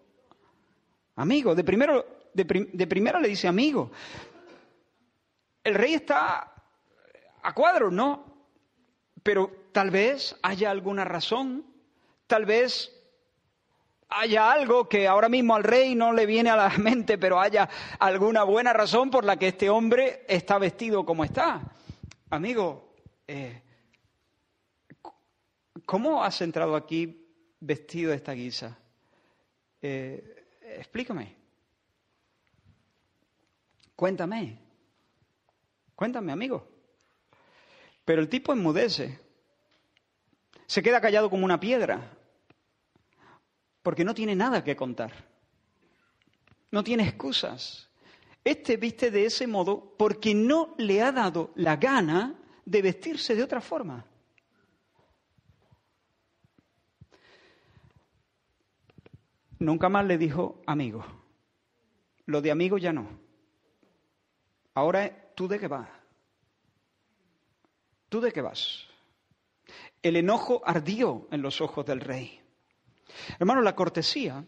Amigo. De, primero, de, primera le dice amigo. El rey está a cuadro, ¿no? Pero tal vez haya alguna razón, tal vez haya algo que ahora mismo al rey no le viene a la mente, pero haya alguna buena razón por la que este hombre está vestido como está. Amigo, eh, ¿cómo has entrado aquí vestido de esta guisa? Eh, explícame. Cuéntame. Cuéntame, amigo. Pero el tipo enmudece. Se queda callado como una piedra. Porque no tiene nada que contar. No tiene excusas. Este viste de ese modo porque no le ha dado la gana de vestirse de otra forma. Nunca más le dijo amigo. Lo de amigo ya no. Ahora, ¿tú de qué vas? ¿Tú de qué vas? El enojo ardió en los ojos del rey. Hermano, la cortesía,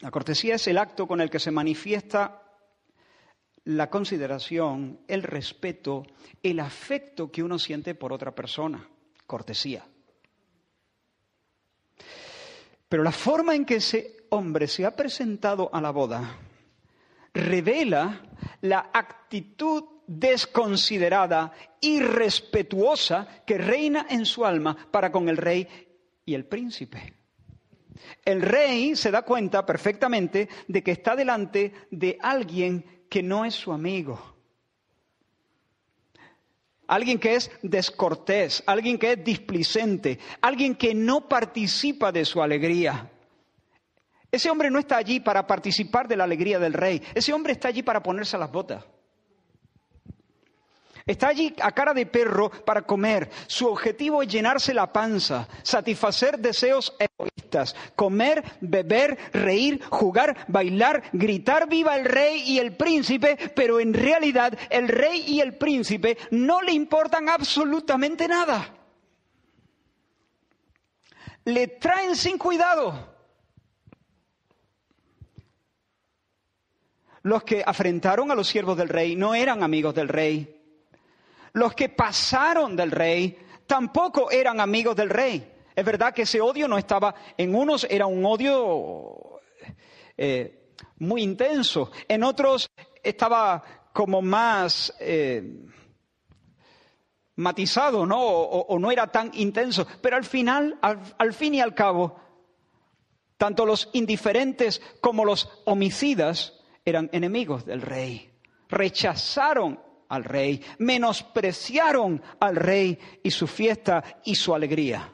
la cortesía es el acto con el que se manifiesta la consideración, el respeto, el afecto que uno siente por otra persona. Cortesía. Pero la forma en que ese hombre se ha presentado a la boda revela la actitud desconsiderada, irrespetuosa que reina en su alma para con el rey y el príncipe. El rey se da cuenta perfectamente de que está delante de alguien que no es su amigo. Alguien que es descortés, alguien que es displicente, alguien que no participa de su alegría. Ese hombre no está allí para participar de la alegría del rey. Ese hombre está allí para ponerse las botas. Está allí a cara de perro para comer. Su objetivo es llenarse la panza, satisfacer deseos egoístas, comer, beber, reír, jugar, bailar, gritar viva el rey y el príncipe, pero en realidad el rey y el príncipe no le importan absolutamente nada. Le traen sin cuidado. Los que afrentaron a los siervos del rey no eran amigos del rey. Los que pasaron del rey tampoco eran amigos del rey. Es verdad que ese odio no estaba en unos, era un odio eh, muy intenso. En otros estaba como más eh, matizado, ¿no? O, no era tan intenso. Pero al final, al fin y al cabo, tanto los indiferentes como los homicidas eran enemigos del rey. Rechazaron al rey, menospreciaron al rey y su fiesta y su alegría.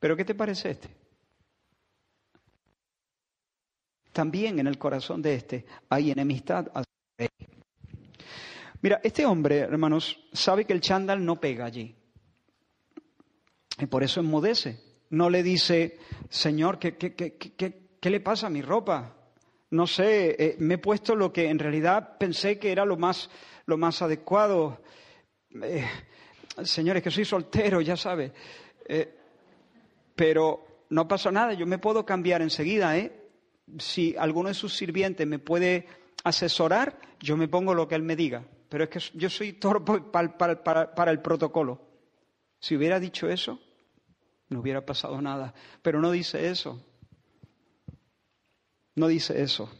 Pero ¿qué te parece este? También en el corazón de este hay enemistad al rey. Mira, este hombre, hermanos, sabe que el chándal no pega allí. Y por eso enmudece. No le dice, Señor, ¿qué, qué, qué, qué le pasa a mi ropa? No sé, eh, me he puesto lo que en realidad pensé que era lo más, lo más adecuado. Eh, señores, que soy soltero, ya sabe. Eh, pero no pasa nada, yo me puedo cambiar enseguida, ¿eh? Si alguno de sus sirvientes me puede asesorar, yo me pongo lo que él me diga. Pero es que yo soy torpe para el protocolo. Si hubiera dicho eso, no hubiera pasado nada. Pero no dice eso no dice eso.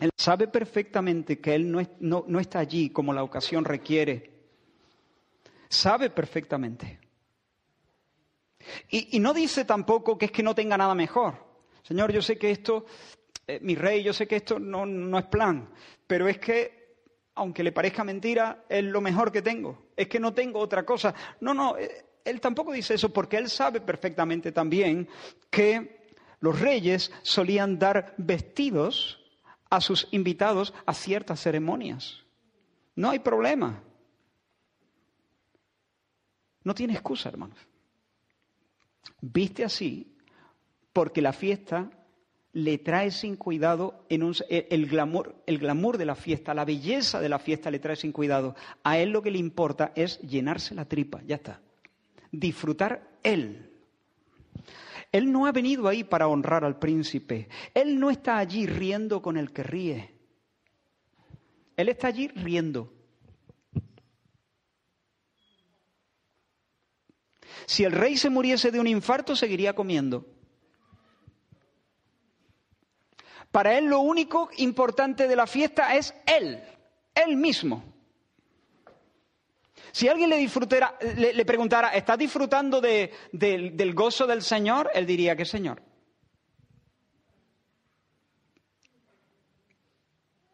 Él sabe perfectamente que Él no, está allí como la ocasión requiere. Sabe perfectamente. Y, no dice tampoco que es que no tenga nada mejor. Señor, yo sé que esto, eh, mi rey, yo sé que esto no, no es plan, pero es que, aunque le parezca mentira, es lo mejor que tengo. Es que no tengo otra cosa. No, no, eh, él tampoco dice eso porque él sabe perfectamente también que los reyes solían dar vestidos a sus invitados a ciertas ceremonias. No hay problema. No tiene excusa, hermanos. Viste así porque la fiesta le trae sin cuidado en el, glamour, el glamour de la fiesta, la belleza de la fiesta le trae sin cuidado. A él lo que le importa es llenarse la tripa, ya está. Disfrutar él. Él no ha venido ahí para honrar al príncipe. Él no está allí riendo con el que ríe. Él está allí riendo. Si el rey se muriese de un infarto, seguiría comiendo. Para él lo único importante de la fiesta es él, él mismo. Si alguien le, disfrutara, le, preguntara, ¿estás disfrutando del gozo del Señor? Él diría, ¿qué Señor?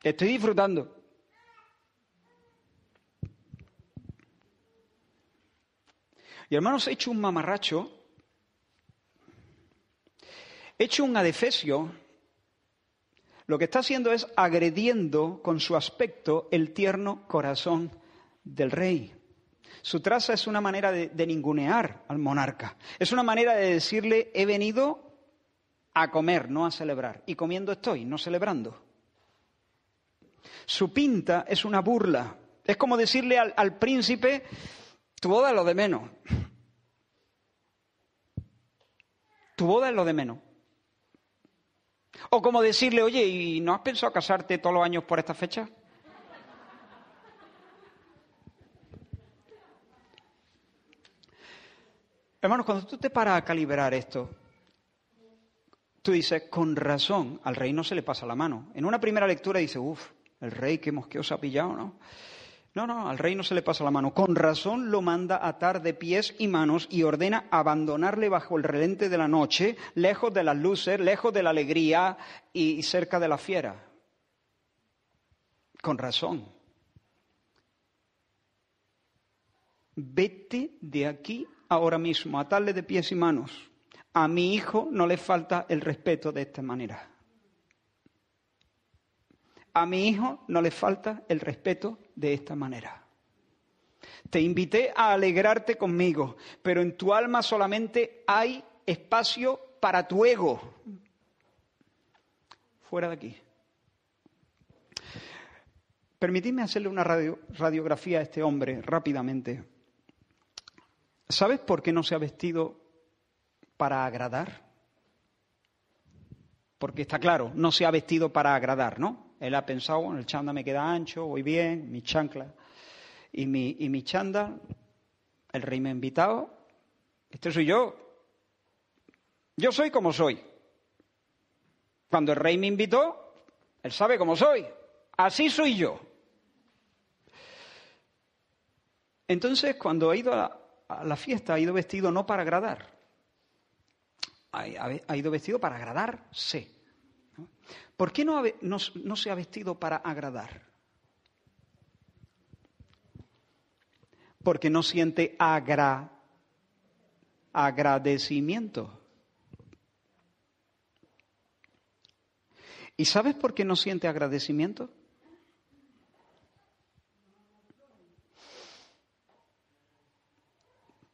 Estoy disfrutando. Y hermanos, he hecho un mamarracho, he hecho un adefesio lo que está haciendo es agrediendo con su aspecto el tierno corazón del rey. Su traza es una manera de, ningunear al monarca. Es una manera de decirle, he venido a comer, no a celebrar. Y comiendo estoy, no celebrando. Su pinta es una burla. Es como decirle al, príncipe, tu boda es lo de menos. Tu boda es lo de menos. O como decirle, oye, ¿y no has pensado casarte todos los años por esta fecha? Hermanos, cuando tú te paras a calibrar esto, tú dices, con razón, al rey no se le pasa la mano. En una primera lectura dice, uff, el rey qué mosqueo ha pillado, ¿no? No, no, al rey no se le pasa la mano. Con razón lo manda atar de pies y manos y ordena abandonarle bajo el relente de la noche, lejos de las luces, lejos de la alegría y cerca de la fiera. Con razón. Vete de aquí ahora mismo, atarle de pies y manos. A mi hijo no le falta el respeto de esta manera. A mi hijo no le falta el respeto de esta manera. Te invité a alegrarte conmigo, pero en tu alma solamente hay espacio para tu ego. Fuera de aquí. Permitidme hacerle una radiografía a este hombre rápidamente. ¿Sabes por qué no se ha vestido para agradar? Porque está claro, no se ha vestido para agradar, ¿no? Él ha pensado, bueno, el chanda me queda ancho, voy bien, mi chancla y mi, y mi chanda. El rey me ha invitado. Este soy yo. Yo soy como soy. Cuando el rey me invitó, él sabe cómo soy. Así soy yo. Entonces, cuando ha ido a la, fiesta, ha ido vestido no para agradar, ha ido vestido para agradarse. ¿Por qué no, se ha vestido para agradar? Porque no siente agradecimiento. ¿Y sabes por qué no siente agradecimiento?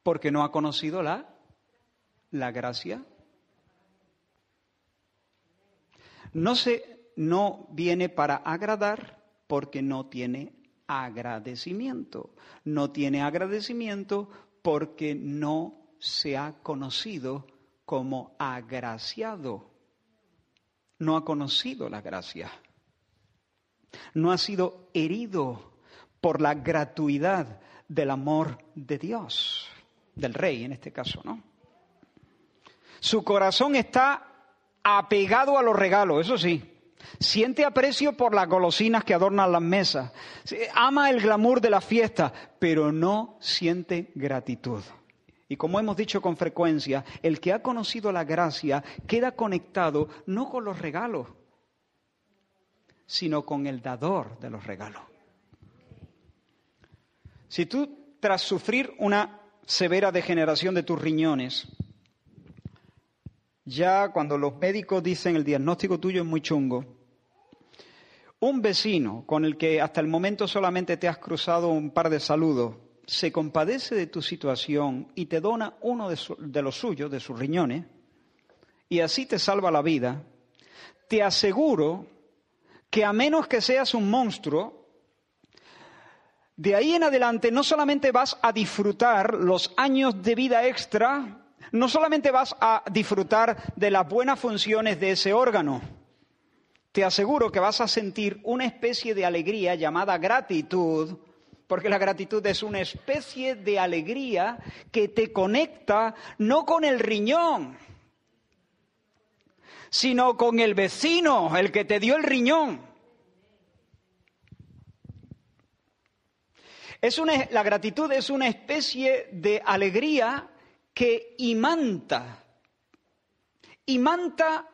Porque no ha conocido la, la gracia No, se, no viene para agradar porque no tiene agradecimiento. No tiene agradecimiento porque no se ha conocido como agraciado. No ha conocido la gracia. No ha sido herido por la gratuidad del amor de Dios, del rey en este caso, ¿no? Su corazón está apegado a los regalos, eso sí. Siente aprecio por las golosinas que adornan las mesas. Ama el glamour de la fiesta, pero no siente gratitud. Y como hemos dicho con frecuencia, el que ha conocido la gracia queda conectado no con los regalos, sino con el dador de los regalos. Si tú, tras sufrir una severa degeneración de tus riñones. Ya cuando los médicos dicen el diagnóstico tuyo es muy chungo, un vecino con el que hasta el momento solamente te has cruzado un par de saludos, se compadece de tu situación y te dona uno de, de los suyos, de sus riñones, y así te salva la vida, te aseguro que a menos que seas un monstruo, de ahí en adelante no solamente vas a disfrutar los años de vida extra, no solamente vas a disfrutar de las buenas funciones de ese órgano, te aseguro que vas a sentir una especie de alegría llamada gratitud, porque la gratitud es una especie de alegría que te conecta no con el riñón, sino con el vecino, el que te dio el riñón. Es la gratitud es una especie de alegría que imanta, imanta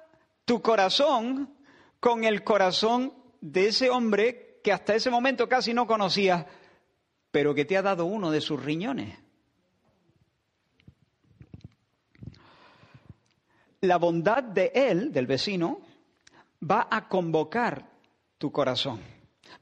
tu corazón con el corazón de ese hombre que hasta ese momento casi no conocías, pero que te ha dado uno de sus riñones. La bondad de él, del vecino, va a convocar tu corazón,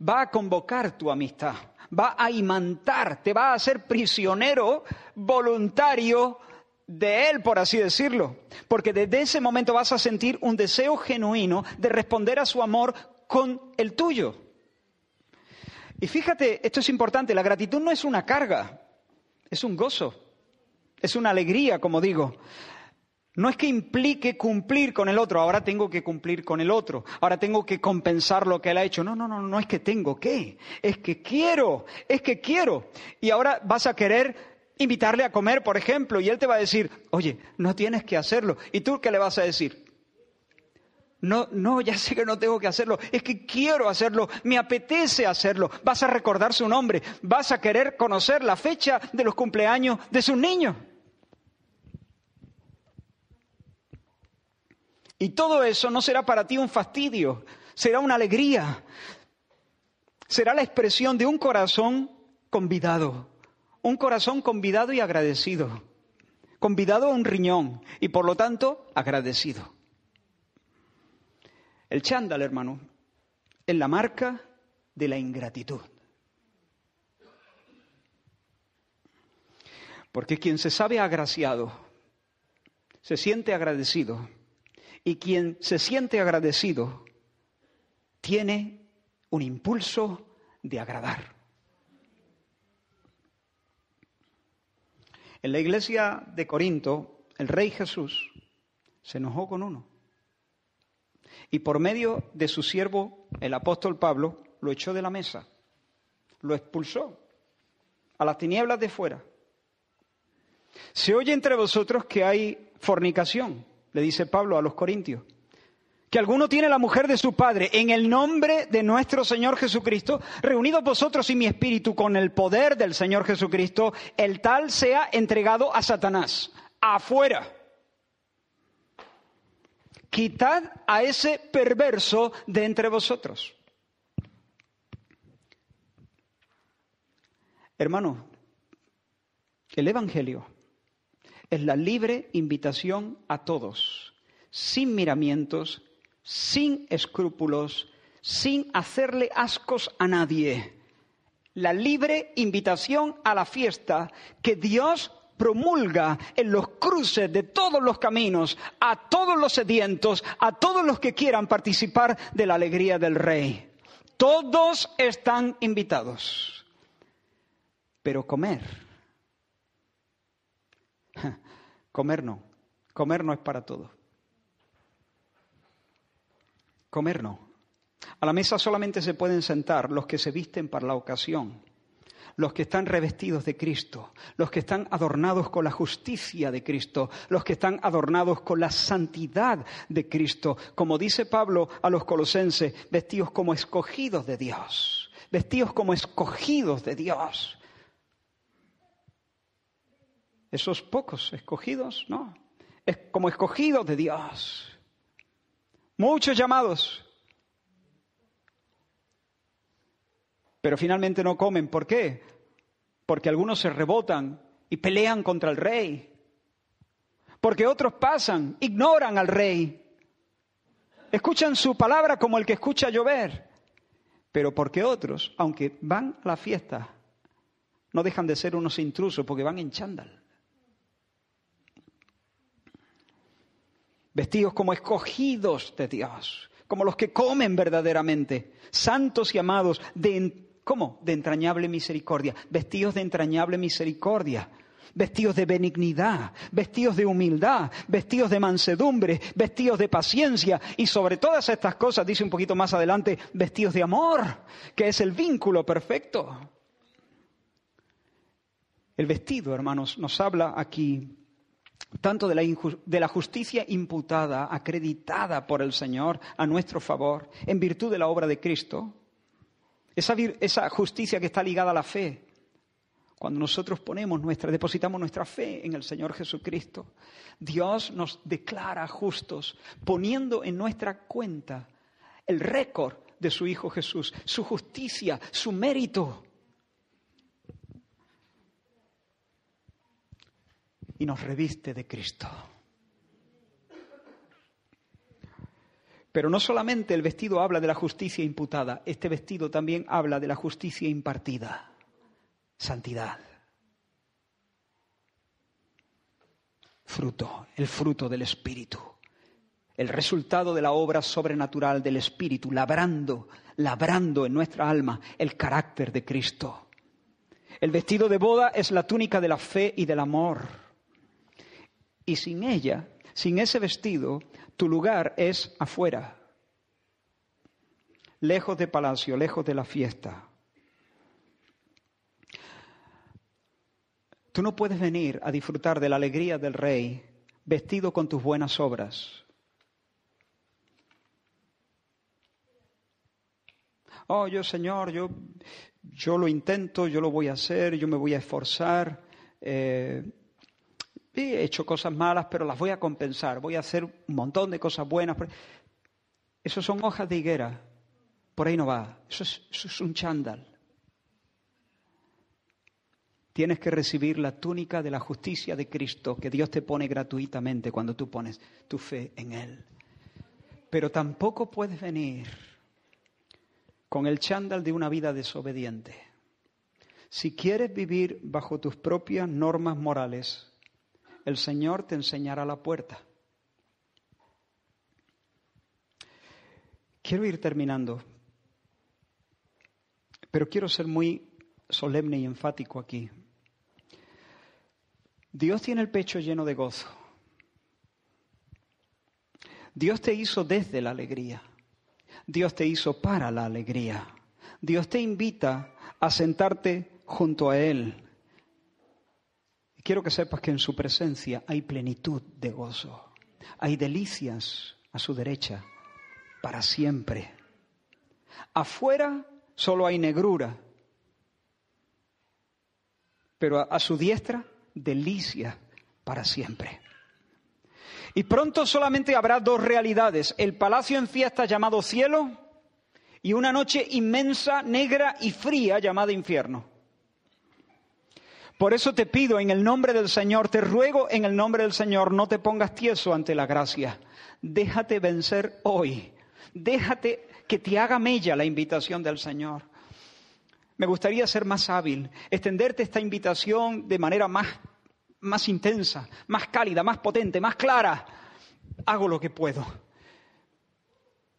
va a convocar tu amistad va a imantar, te va a hacer prisionero voluntario de Él, por así decirlo. Porque desde ese momento vas a sentir un deseo genuino de responder a su amor con el tuyo. Y fíjate, esto es importante, la gratitud no es una carga, es un gozo, es una alegría, como digo. No es que implique cumplir con el otro, ahora tengo que cumplir con el otro, ahora tengo que compensar lo que él ha hecho. No, no, no, no es que tengo que, es que quiero, es que quiero. Y ahora vas a querer invitarle a comer, por ejemplo, y él te va a decir, oye, no tienes que hacerlo. ¿Y tú qué le vas a decir? No, no, ya sé que no tengo que hacerlo, es que quiero hacerlo, me apetece hacerlo. Vas a recordar su nombre, vas a querer conocer la fecha de los cumpleaños de sus niños. Y todo eso no será para ti un fastidio, será una alegría, será la expresión de un corazón convidado, un corazón convidado y agradecido, convidado a un riñón y por lo tanto agradecido. El chándal, hermano, es la marca de la ingratitud. Porque quien se sabe agraciado, se siente agradecido, y quien se siente agradecido tiene un impulso de agradar. En la iglesia de Corinto, el rey Jesús se enojó con uno. Y por medio de su siervo, el apóstol Pablo, lo echó de la mesa, lo expulsó a las tinieblas de fuera. Se oye entre vosotros que hay fornicación le dice Pablo a los Corintios. Que alguno tiene la mujer de su padre, en el nombre de nuestro Señor Jesucristo, reunidos vosotros y mi espíritu con el poder del Señor Jesucristo, el tal sea entregado a Satanás, afuera. Quitad a ese perverso de entre vosotros. Hermano, el Evangelio es la libre invitación a todos, sin miramientos, sin escrúpulos, sin hacerle ascos a nadie. La libre invitación a la fiesta que Dios promulga en los cruces de todos los caminos a todos los sedientos, a todos los que quieran participar de la alegría del Rey. Todos están invitados. Pero comer Comer no. Comer no es para todo. Comer no. A la mesa solamente se pueden sentar los que se visten para la ocasión, los que están revestidos de Cristo, los que están adornados con la justicia de Cristo, los que están adornados con la santidad de Cristo, como dice Pablo a los colosenses, vestidos como escogidos de Dios, vestidos como escogidos de Dios, esos pocos escogidos, no, es como escogidos de Dios. Muchos llamados, pero finalmente no comen. ¿Por qué? Porque algunos se rebotan y pelean contra el rey. Porque otros pasan, ignoran al rey. Escuchan su palabra como el que escucha llover. Pero porque otros, aunque van a la fiesta, no dejan de ser unos intrusos porque van en chándal. Vestidos como escogidos de Dios, como los que comen verdaderamente, santos y amados de ¿Cómo? De entrañable misericordia, vestidos de entrañable misericordia, vestidos de benignidad, vestidos de humildad, vestidos de mansedumbre, vestidos de paciencia y sobre todas estas cosas, dice un poquito más adelante, vestidos de amor, que es el vínculo perfecto. El vestido, hermanos, nos habla aquí tanto de la, de la, justicia imputada, acreditada por el Señor a nuestro favor, en virtud de la obra de Cristo, esa, esa justicia que está ligada a la fe. Cuando nosotros ponemos nuestra, depositamos nuestra fe en el Señor Jesucristo, Dios nos declara justos, poniendo en nuestra cuenta el récord de su Hijo Jesús, su justicia, su mérito. Y nos reviste de Cristo. Pero no solamente el vestido habla de la justicia imputada, este vestido también habla de la justicia impartida, santidad. Fruto, el fruto del Espíritu, el resultado de la obra sobrenatural del Espíritu, labrando, labrando en nuestra alma el carácter de Cristo. El vestido de boda es la túnica de la fe y del amor. Y sin ella, sin ese vestido, tu lugar es afuera, lejos de palacio, lejos de la fiesta. Tú no puedes venir a disfrutar de la alegría del rey vestido con tus buenas obras. Oh, yo Señor, yo, yo lo intento, yo lo voy a hacer, yo me voy a esforzar. Eh, he hecho cosas malas, pero las voy a compensar. Voy a hacer un montón de cosas buenas. Eso son hojas de higuera. Por ahí no va. Eso es, un chándal. Tienes que recibir la túnica de la justicia de Cristo que Dios te pone gratuitamente cuando tú pones tu fe en Él. Pero tampoco puedes venir con el chándal de una vida desobediente. Si quieres vivir bajo tus propias normas morales, el Señor te enseñará la puerta. Quiero ir terminando, pero quiero ser muy solemne y enfático aquí. Dios tiene el pecho lleno de gozo. Dios te hizo desde la alegría. Dios te hizo para la alegría. Dios te invita a sentarte junto a Él quiero que sepas que en su presencia hay plenitud de gozo, hay delicias a su derecha para siempre. Afuera solo hay negrura, pero a, su diestra delicia para siempre. Y pronto solamente habrá dos realidades, el palacio en fiesta llamado cielo y una noche inmensa, negra y fría llamada infierno. Por eso te pido en el nombre del Señor, te ruego en el nombre del Señor, no te pongas tieso ante la gracia. Déjate vencer hoy. Déjate que te haga mella la invitación del Señor. Me gustaría ser más hábil, extenderte esta invitación de manera más, más intensa, más cálida, más potente, más clara. Hago lo que puedo.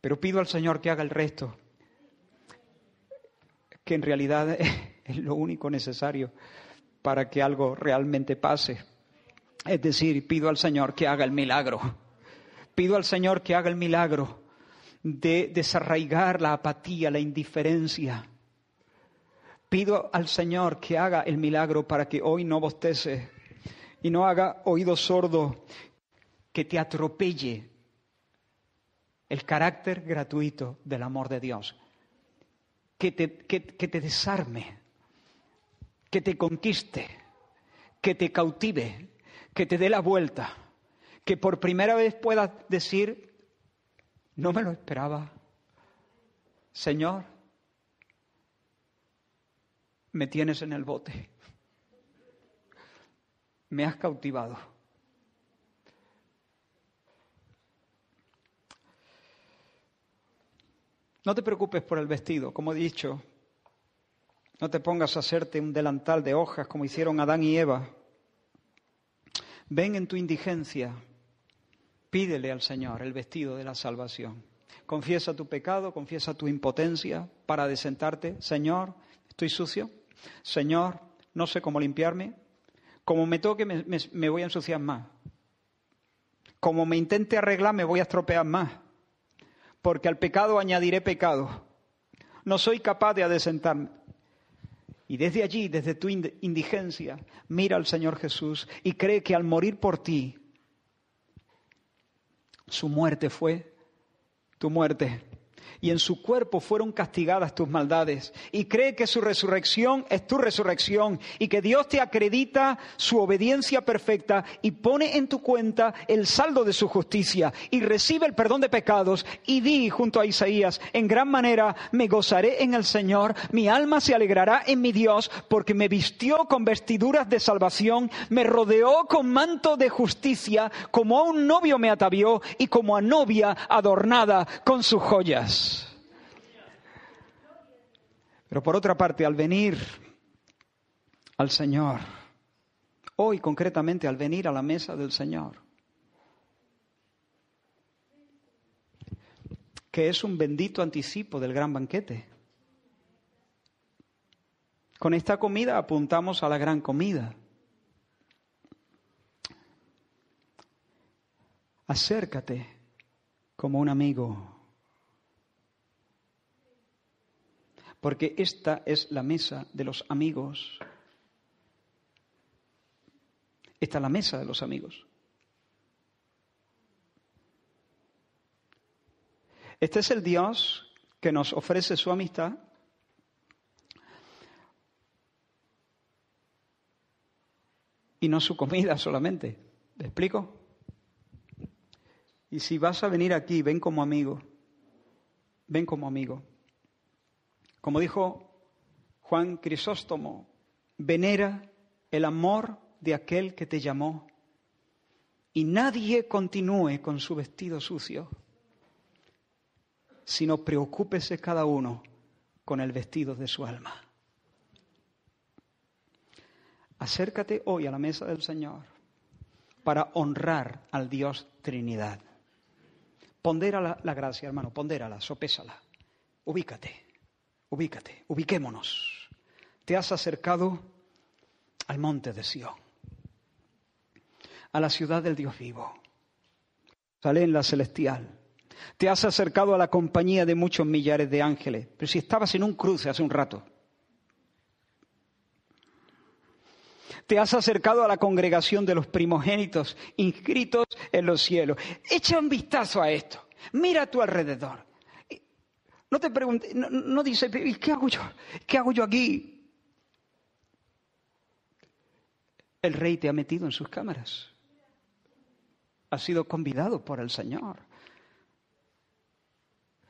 Pero pido al Señor que haga el resto, que en realidad es lo único necesario para que algo realmente pase. Es decir, pido al Señor que haga el milagro. Pido al Señor que haga el milagro de desarraigar la apatía, la indiferencia. Pido al Señor que haga el milagro para que hoy no bostece y no haga oído sordo, que te atropelle el carácter gratuito del amor de Dios, que te, que te desarme que te conquiste, que te cautive, que te dé la vuelta, que por primera vez puedas decir, no me lo esperaba, Señor, me tienes en el bote. me has cautivado. No te preocupes por el vestido, como he dicho. No te pongas a hacerte un delantal de hojas como hicieron Adán y Eva. Ven en tu indigencia, pídele al Señor el vestido de la salvación. Confiesa tu pecado, confiesa tu impotencia para desentarte. Señor, estoy sucio. Señor, no sé cómo limpiarme. Como me toque, me, voy a ensuciar más. Como me intente arreglar, me voy a estropear más. Porque al pecado añadiré pecado. No soy capaz de adecentarme. Y desde allí, desde tu indigencia, mira al Señor Jesús y cree que al morir por ti, su muerte fue tu muerte y en su cuerpo fueron castigadas tus maldades. Y cree que su resurrección es tu resurrección y que Dios te acredita su obediencia perfecta y pone en tu cuenta el saldo de su justicia y recibe el perdón de pecados y di junto a Isaías, en gran manera me gozaré en el Señor, mi alma se alegrará en mi Dios porque me vistió con vestiduras de salvación, me rodeó con manto de justicia, como a un novio me atavió y como a novia adornada con sus joyas. Pero por otra parte, al venir al Señor, hoy concretamente al venir a la mesa del Señor, que es un bendito anticipo del gran banquete. Con esta comida apuntamos a la gran comida. Acércate como un amigo porque esta es la mesa de los amigos. Esta es la mesa de los amigos. Este es el Dios que nos ofrece su amistad y no su comida solamente. ¿Me explico? Y si vas a venir aquí, ven como amigo. Ven como amigo. Como dijo Juan Crisóstomo, venera el amor de aquel que te llamó y nadie continúe con su vestido sucio, sino preocúpese cada uno con el vestido de su alma. Acércate hoy a la mesa del Señor para honrar al Dios Trinidad. Pondera la, la gracia, hermano, pondérala, sopésala, ubícate. Ubícate, ubiquémonos. Te has acercado al monte de Sión, a la ciudad del Dios vivo, sale en la celestial. Te has acercado a la compañía de muchos millares de ángeles, pero si estabas en un cruce hace un rato. Te has acercado a la congregación de los primogénitos inscritos en los cielos. Echa un vistazo a esto. Mira a tu alrededor. No te preguntes, no, dice, ¿qué hago yo? ¿Qué hago yo aquí? El rey te ha metido en sus cámaras. Has sido convidado por el Señor.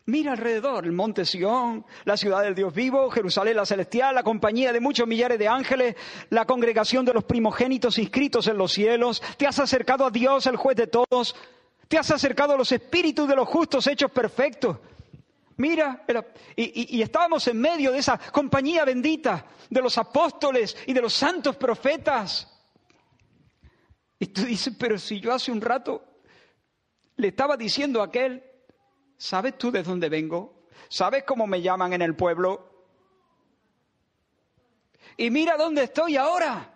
Mira alrededor, el monte Sión, la ciudad del Dios vivo, Jerusalén la celestial, la compañía de muchos millares de ángeles, la congregación de los primogénitos inscritos en los cielos. Te has acercado a Dios, el juez de todos. Te has acercado a los espíritus de los justos hechos perfectos. Mira, y, estábamos en medio de esa compañía bendita de los apóstoles y de los santos profetas. Y tú dices, pero si yo hace un rato le estaba diciendo a aquel, ¿sabes tú de dónde vengo? ¿Sabes cómo me llaman en el pueblo? Y mira dónde estoy ahora.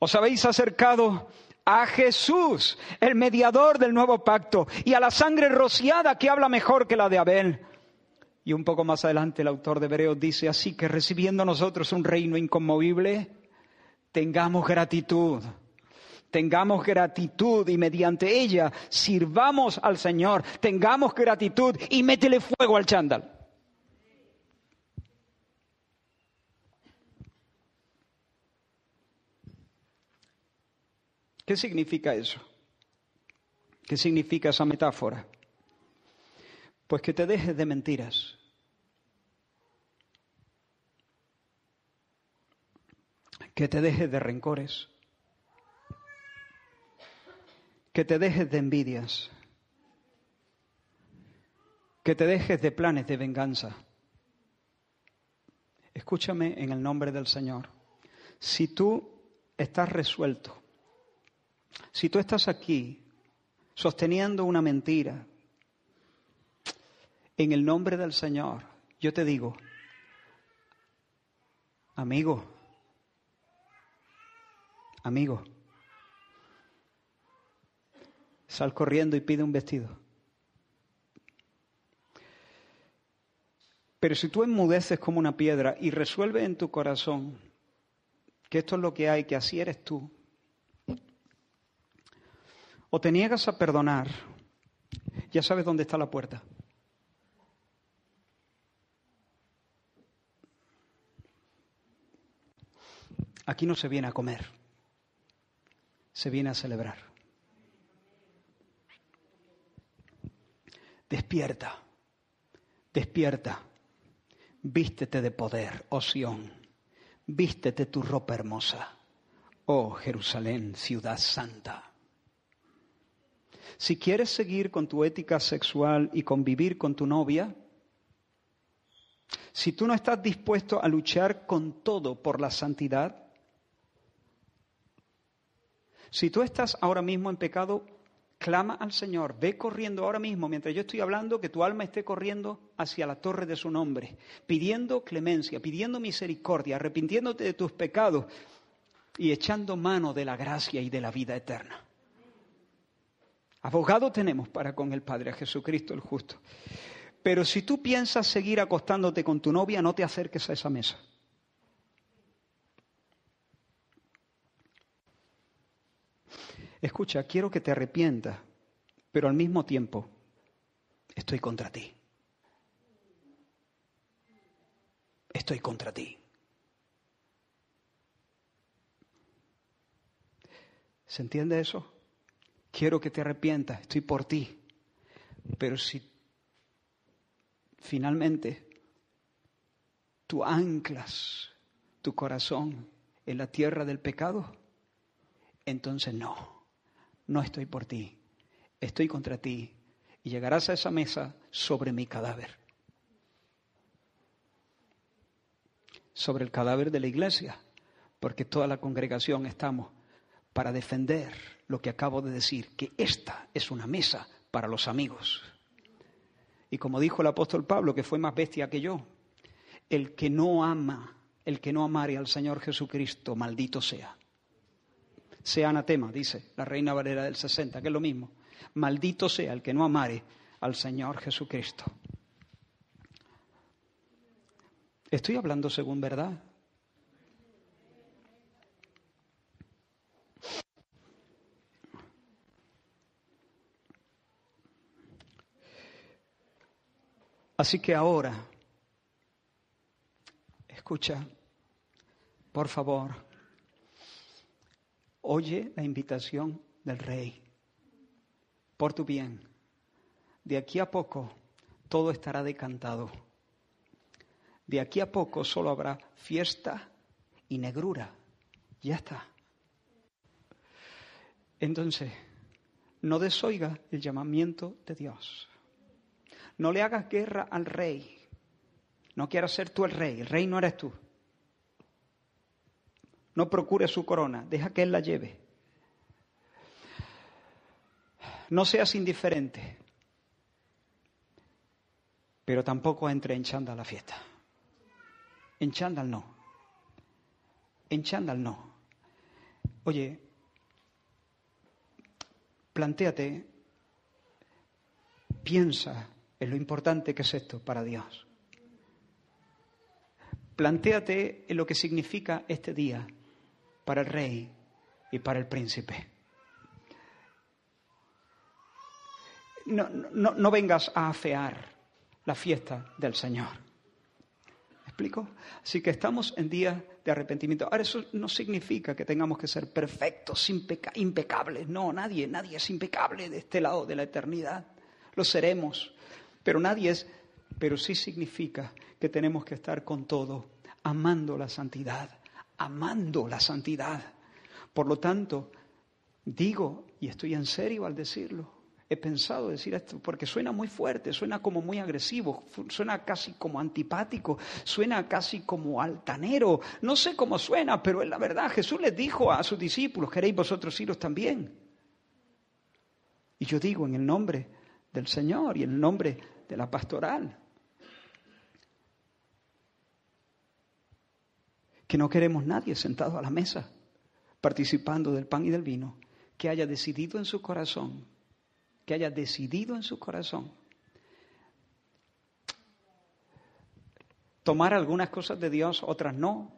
¿Os habéis acercado a Jesús, el mediador del nuevo pacto, y a la sangre rociada que habla mejor que la de Abel. Y un poco más adelante el autor de Hebreos dice así que recibiendo nosotros un reino inconmovible, tengamos gratitud. Tengamos gratitud y mediante ella sirvamos al Señor. Tengamos gratitud y métele fuego al chándal. ¿Qué significa eso? ¿Qué significa esa metáfora? Pues que te dejes de mentiras. que te dejes de rencores, que te dejes de envidias, que te dejes de planes de venganza. Escúchame en el nombre del Señor. Si tú estás resuelto, si tú estás aquí sosteniendo una mentira, en el nombre del Señor, yo te digo, amigo, amigo, sal corriendo y pide un vestido. Pero si tú enmudeces como una piedra y resuelves en tu corazón que esto es lo que hay, que así eres tú, o te niegas a perdonar, ya sabes dónde está la puerta. Aquí no se viene a comer, se viene a celebrar. Despierta, despierta, vístete de poder, oh Sión, vístete tu ropa hermosa, oh Jerusalén, ciudad santa. Si quieres seguir con tu ética sexual y convivir con tu novia, si tú no estás dispuesto a luchar con todo por la santidad, si tú estás ahora mismo en pecado, clama al Señor, ve corriendo ahora mismo, mientras yo estoy hablando, que tu alma esté corriendo hacia la torre de su nombre, pidiendo clemencia, pidiendo misericordia, arrepintiéndote de tus pecados y echando mano de la gracia y de la vida eterna. Abogado tenemos para con el Padre, a Jesucristo el justo. Pero si tú piensas seguir acostándote con tu novia, no te acerques a esa mesa. Escucha, quiero que te arrepientas, pero al mismo tiempo estoy contra ti. Estoy contra ti. ¿Se entiende eso? Quiero que te arrepientas, estoy por ti. Pero si finalmente tú anclas tu corazón en la tierra del pecado, entonces no no estoy por ti, estoy contra ti, y llegarás a esa mesa sobre mi cadáver, sobre el cadáver de la iglesia, porque toda la congregación estamos para defender lo que acabo de decir, que esta es una mesa para los amigos. Y como dijo el apóstol Pablo, que fue más bestia que yo, el que no ama, el que no amare al Señor Jesucristo, maldito sea sea anatema, dice la Reina Valera del 60, que es lo mismo. Maldito sea el que no amare al Señor Jesucristo. Estoy hablando según verdad. Así que ahora, escucha, por favor, Oye la invitación del rey por tu bien. De aquí a poco todo estará decantado. De aquí a poco solo habrá fiesta y negrura. Ya está. Entonces, no desoiga el llamamiento de Dios. No le hagas guerra al rey. No quieras ser tú el rey. El rey no eres tú. No procure su corona, deja que Él la lleve. No seas indiferente, pero tampoco entre en chándal a la fiesta. En chándal no. En chándal no. Oye, plantéate, piensa en lo importante que es esto para Dios. Plantéate en lo que significa este día para el rey y para el príncipe. No, no, vengas a afear la fiesta del Señor. ¿Me explico? Así que estamos en días de arrepentimiento. Ahora, eso no significa que tengamos que ser perfectos, impecables. No, nadie, nadie es impecable de este lado de la eternidad. Lo seremos. Pero nadie es, pero sí significa que tenemos que estar con todo, amando la santidad, amando la santidad. Por lo tanto, digo, y estoy en serio al decirlo, he pensado decir esto porque suena muy fuerte, suena como muy agresivo, suena casi como antipático, suena casi como altanero, no sé cómo suena, pero es la verdad. Jesús les dijo a sus discípulos, ¿queréis vosotros iros también? Y yo digo en el nombre del Señor y en el nombre de la pastoral, que no queremos nadie sentado a la mesa, participando del pan y del vino, que haya decidido en su corazón, que haya decidido en su corazón tomar algunas cosas de Dios, otras no,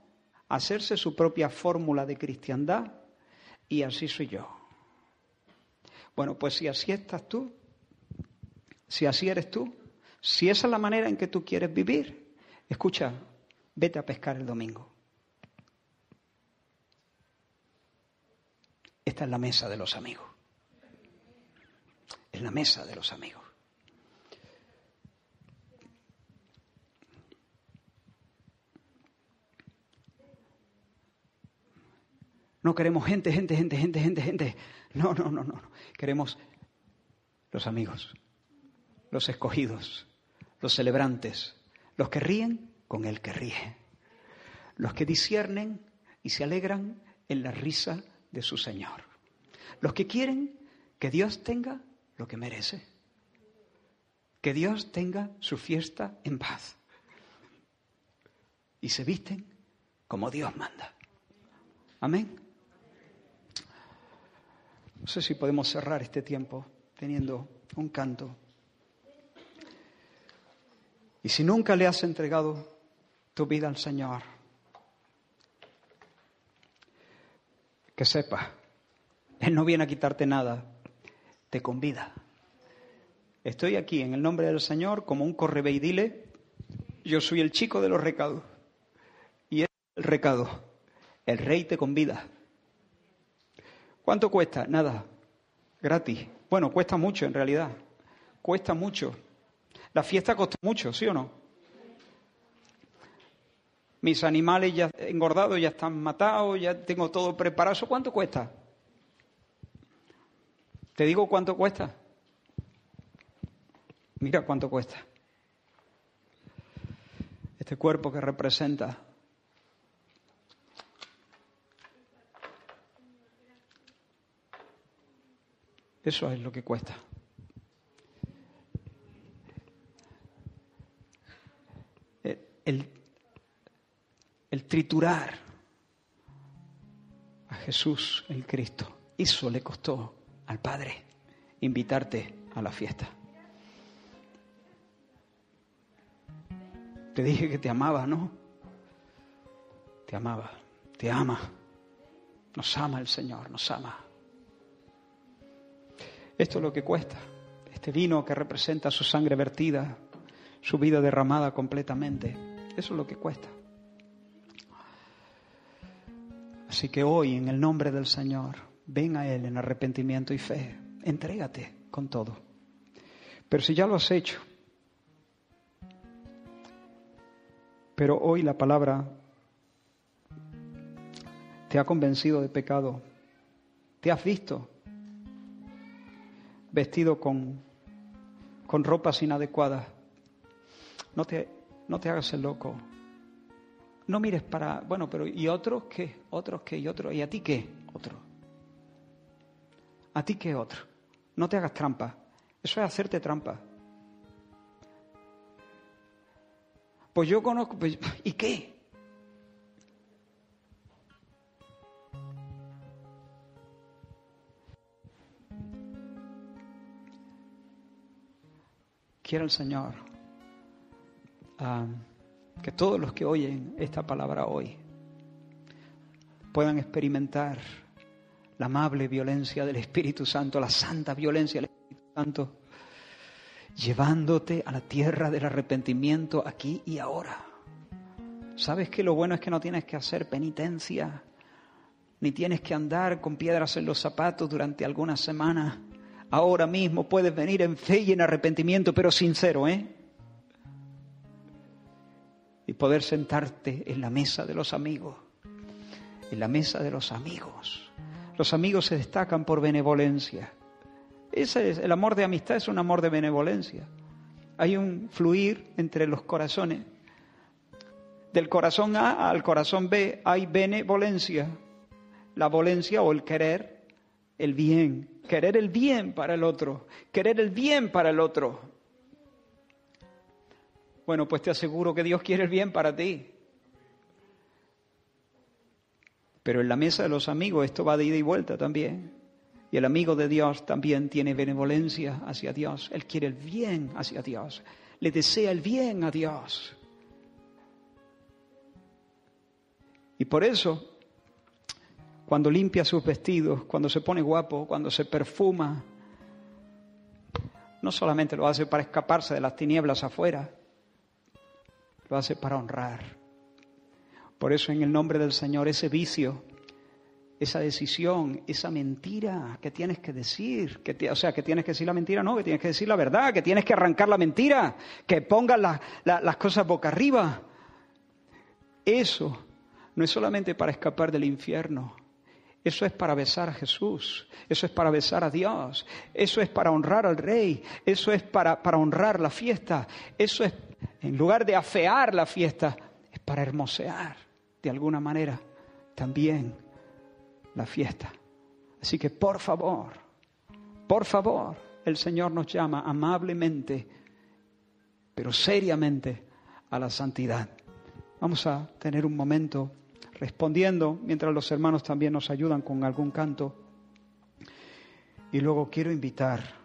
hacerse su propia fórmula de cristiandad y así soy yo. Bueno, pues si así estás tú, si así eres tú, si esa es la manera en que tú quieres vivir, escucha, vete a pescar el domingo. Esta es la mesa de los amigos. Es la mesa de los amigos. No queremos gente, gente, gente, gente, gente, gente. No, no, no, no. Queremos los amigos, los escogidos, los celebrantes, los que ríen con el que ríe, los que disciernen y se alegran en la risa de su Señor. Los que quieren que Dios tenga lo que merece. Que Dios tenga su fiesta en paz. Y se visten como Dios manda. Amén. No sé si podemos cerrar este tiempo teniendo un canto. Y si nunca le has entregado tu vida al Señor, que sepa, Él no viene a quitarte nada, te convida. Estoy aquí en el nombre del Señor como un correveidile. Yo soy el chico de los recados. Y es el recado. El rey te convida. ¿Cuánto cuesta? Nada. Gratis. Bueno, cuesta mucho en realidad. Cuesta mucho. La fiesta costó mucho, ¿sí o no? Mis animales ya engordados, ya están matados, ya tengo todo preparado. ¿Eso cuánto cuesta? ¿Te digo cuánto cuesta? Mira cuánto cuesta. Este cuerpo que representa Eso es lo que cuesta. El, el triturar a Jesús, el Cristo, eso le costó al Padre invitarte a la fiesta. Te dije que te amaba, ¿no? Te amaba, te ama. Nos ama el Señor, nos ama. Esto es lo que cuesta. Este vino que representa su sangre vertida, su vida derramada completamente. Eso es lo que cuesta. Así que hoy, en el nombre del Señor, ven a Él en arrepentimiento y fe. Entrégate con todo. Pero si ya lo has hecho, pero hoy la palabra te ha convencido de pecado, te has visto vestido con, con ropas inadecuadas. No te, no te hagas el loco. No mires para, bueno, pero ¿y otros qué? ¿Otros qué? ¿Y otros? ¿Y a ti qué? Otro. ¿A ti qué otro? No te hagas trampa. Eso es hacerte trampa. Pues yo conozco, pues, ¿y qué? Quiera el Señor ah, que todos los que oyen esta palabra hoy puedan experimentar la amable violencia del Espíritu Santo, la santa violencia del Espíritu Santo, llevándote a la tierra del arrepentimiento aquí y ahora. ¿Sabes que lo bueno es que no tienes que hacer penitencia, ni tienes que andar con piedras en los zapatos durante algunas semanas? ahora mismo puedes venir en fe y en arrepentimiento, pero sincero, ¿eh? Y poder sentarte en la mesa de los amigos en la mesa de los amigos. Los amigos se destacan por benevolencia. Ese es, el amor de amistad es un amor de benevolencia. Hay un fluir entre los corazones. Del corazón A al corazón B hay benevolencia. La volencia o el querer, el bien. Querer el bien para el otro. Querer el bien para el otro. Bueno, pues te aseguro que Dios quiere el bien para ti. Pero en la mesa de los amigos esto va de ida y vuelta también. Y el amigo de Dios también tiene benevolencia hacia Dios. Él quiere el bien hacia Dios. Le desea el bien a Dios. Y por eso, cuando limpia sus vestidos, cuando se pone guapo, cuando se perfuma, no solamente lo hace para escaparse de las tinieblas afuera, lo hace para honrar. Por eso en el nombre del Señor ese vicio, esa decisión, esa mentira que tienes que decir, o sea, que tienes que decir la mentira, no, que tienes que decir la verdad, que tienes que arrancar la mentira, que pongas las cosas boca arriba. Eso no es solamente para escapar del infierno, eso es para besar a Jesús, eso es para besar a Dios, eso es para honrar al Rey, eso es para, para honrar la fiesta, eso es, en lugar de afear la fiesta, es para hermosear de alguna manera también la fiesta. Así que por favor, por favor, el Señor nos llama amablemente, pero seriamente a la santidad. Vamos a tener un momento respondiendo mientras los hermanos también nos ayudan con algún canto. Y luego quiero invitar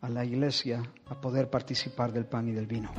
a la iglesia a poder participar del pan y del vino.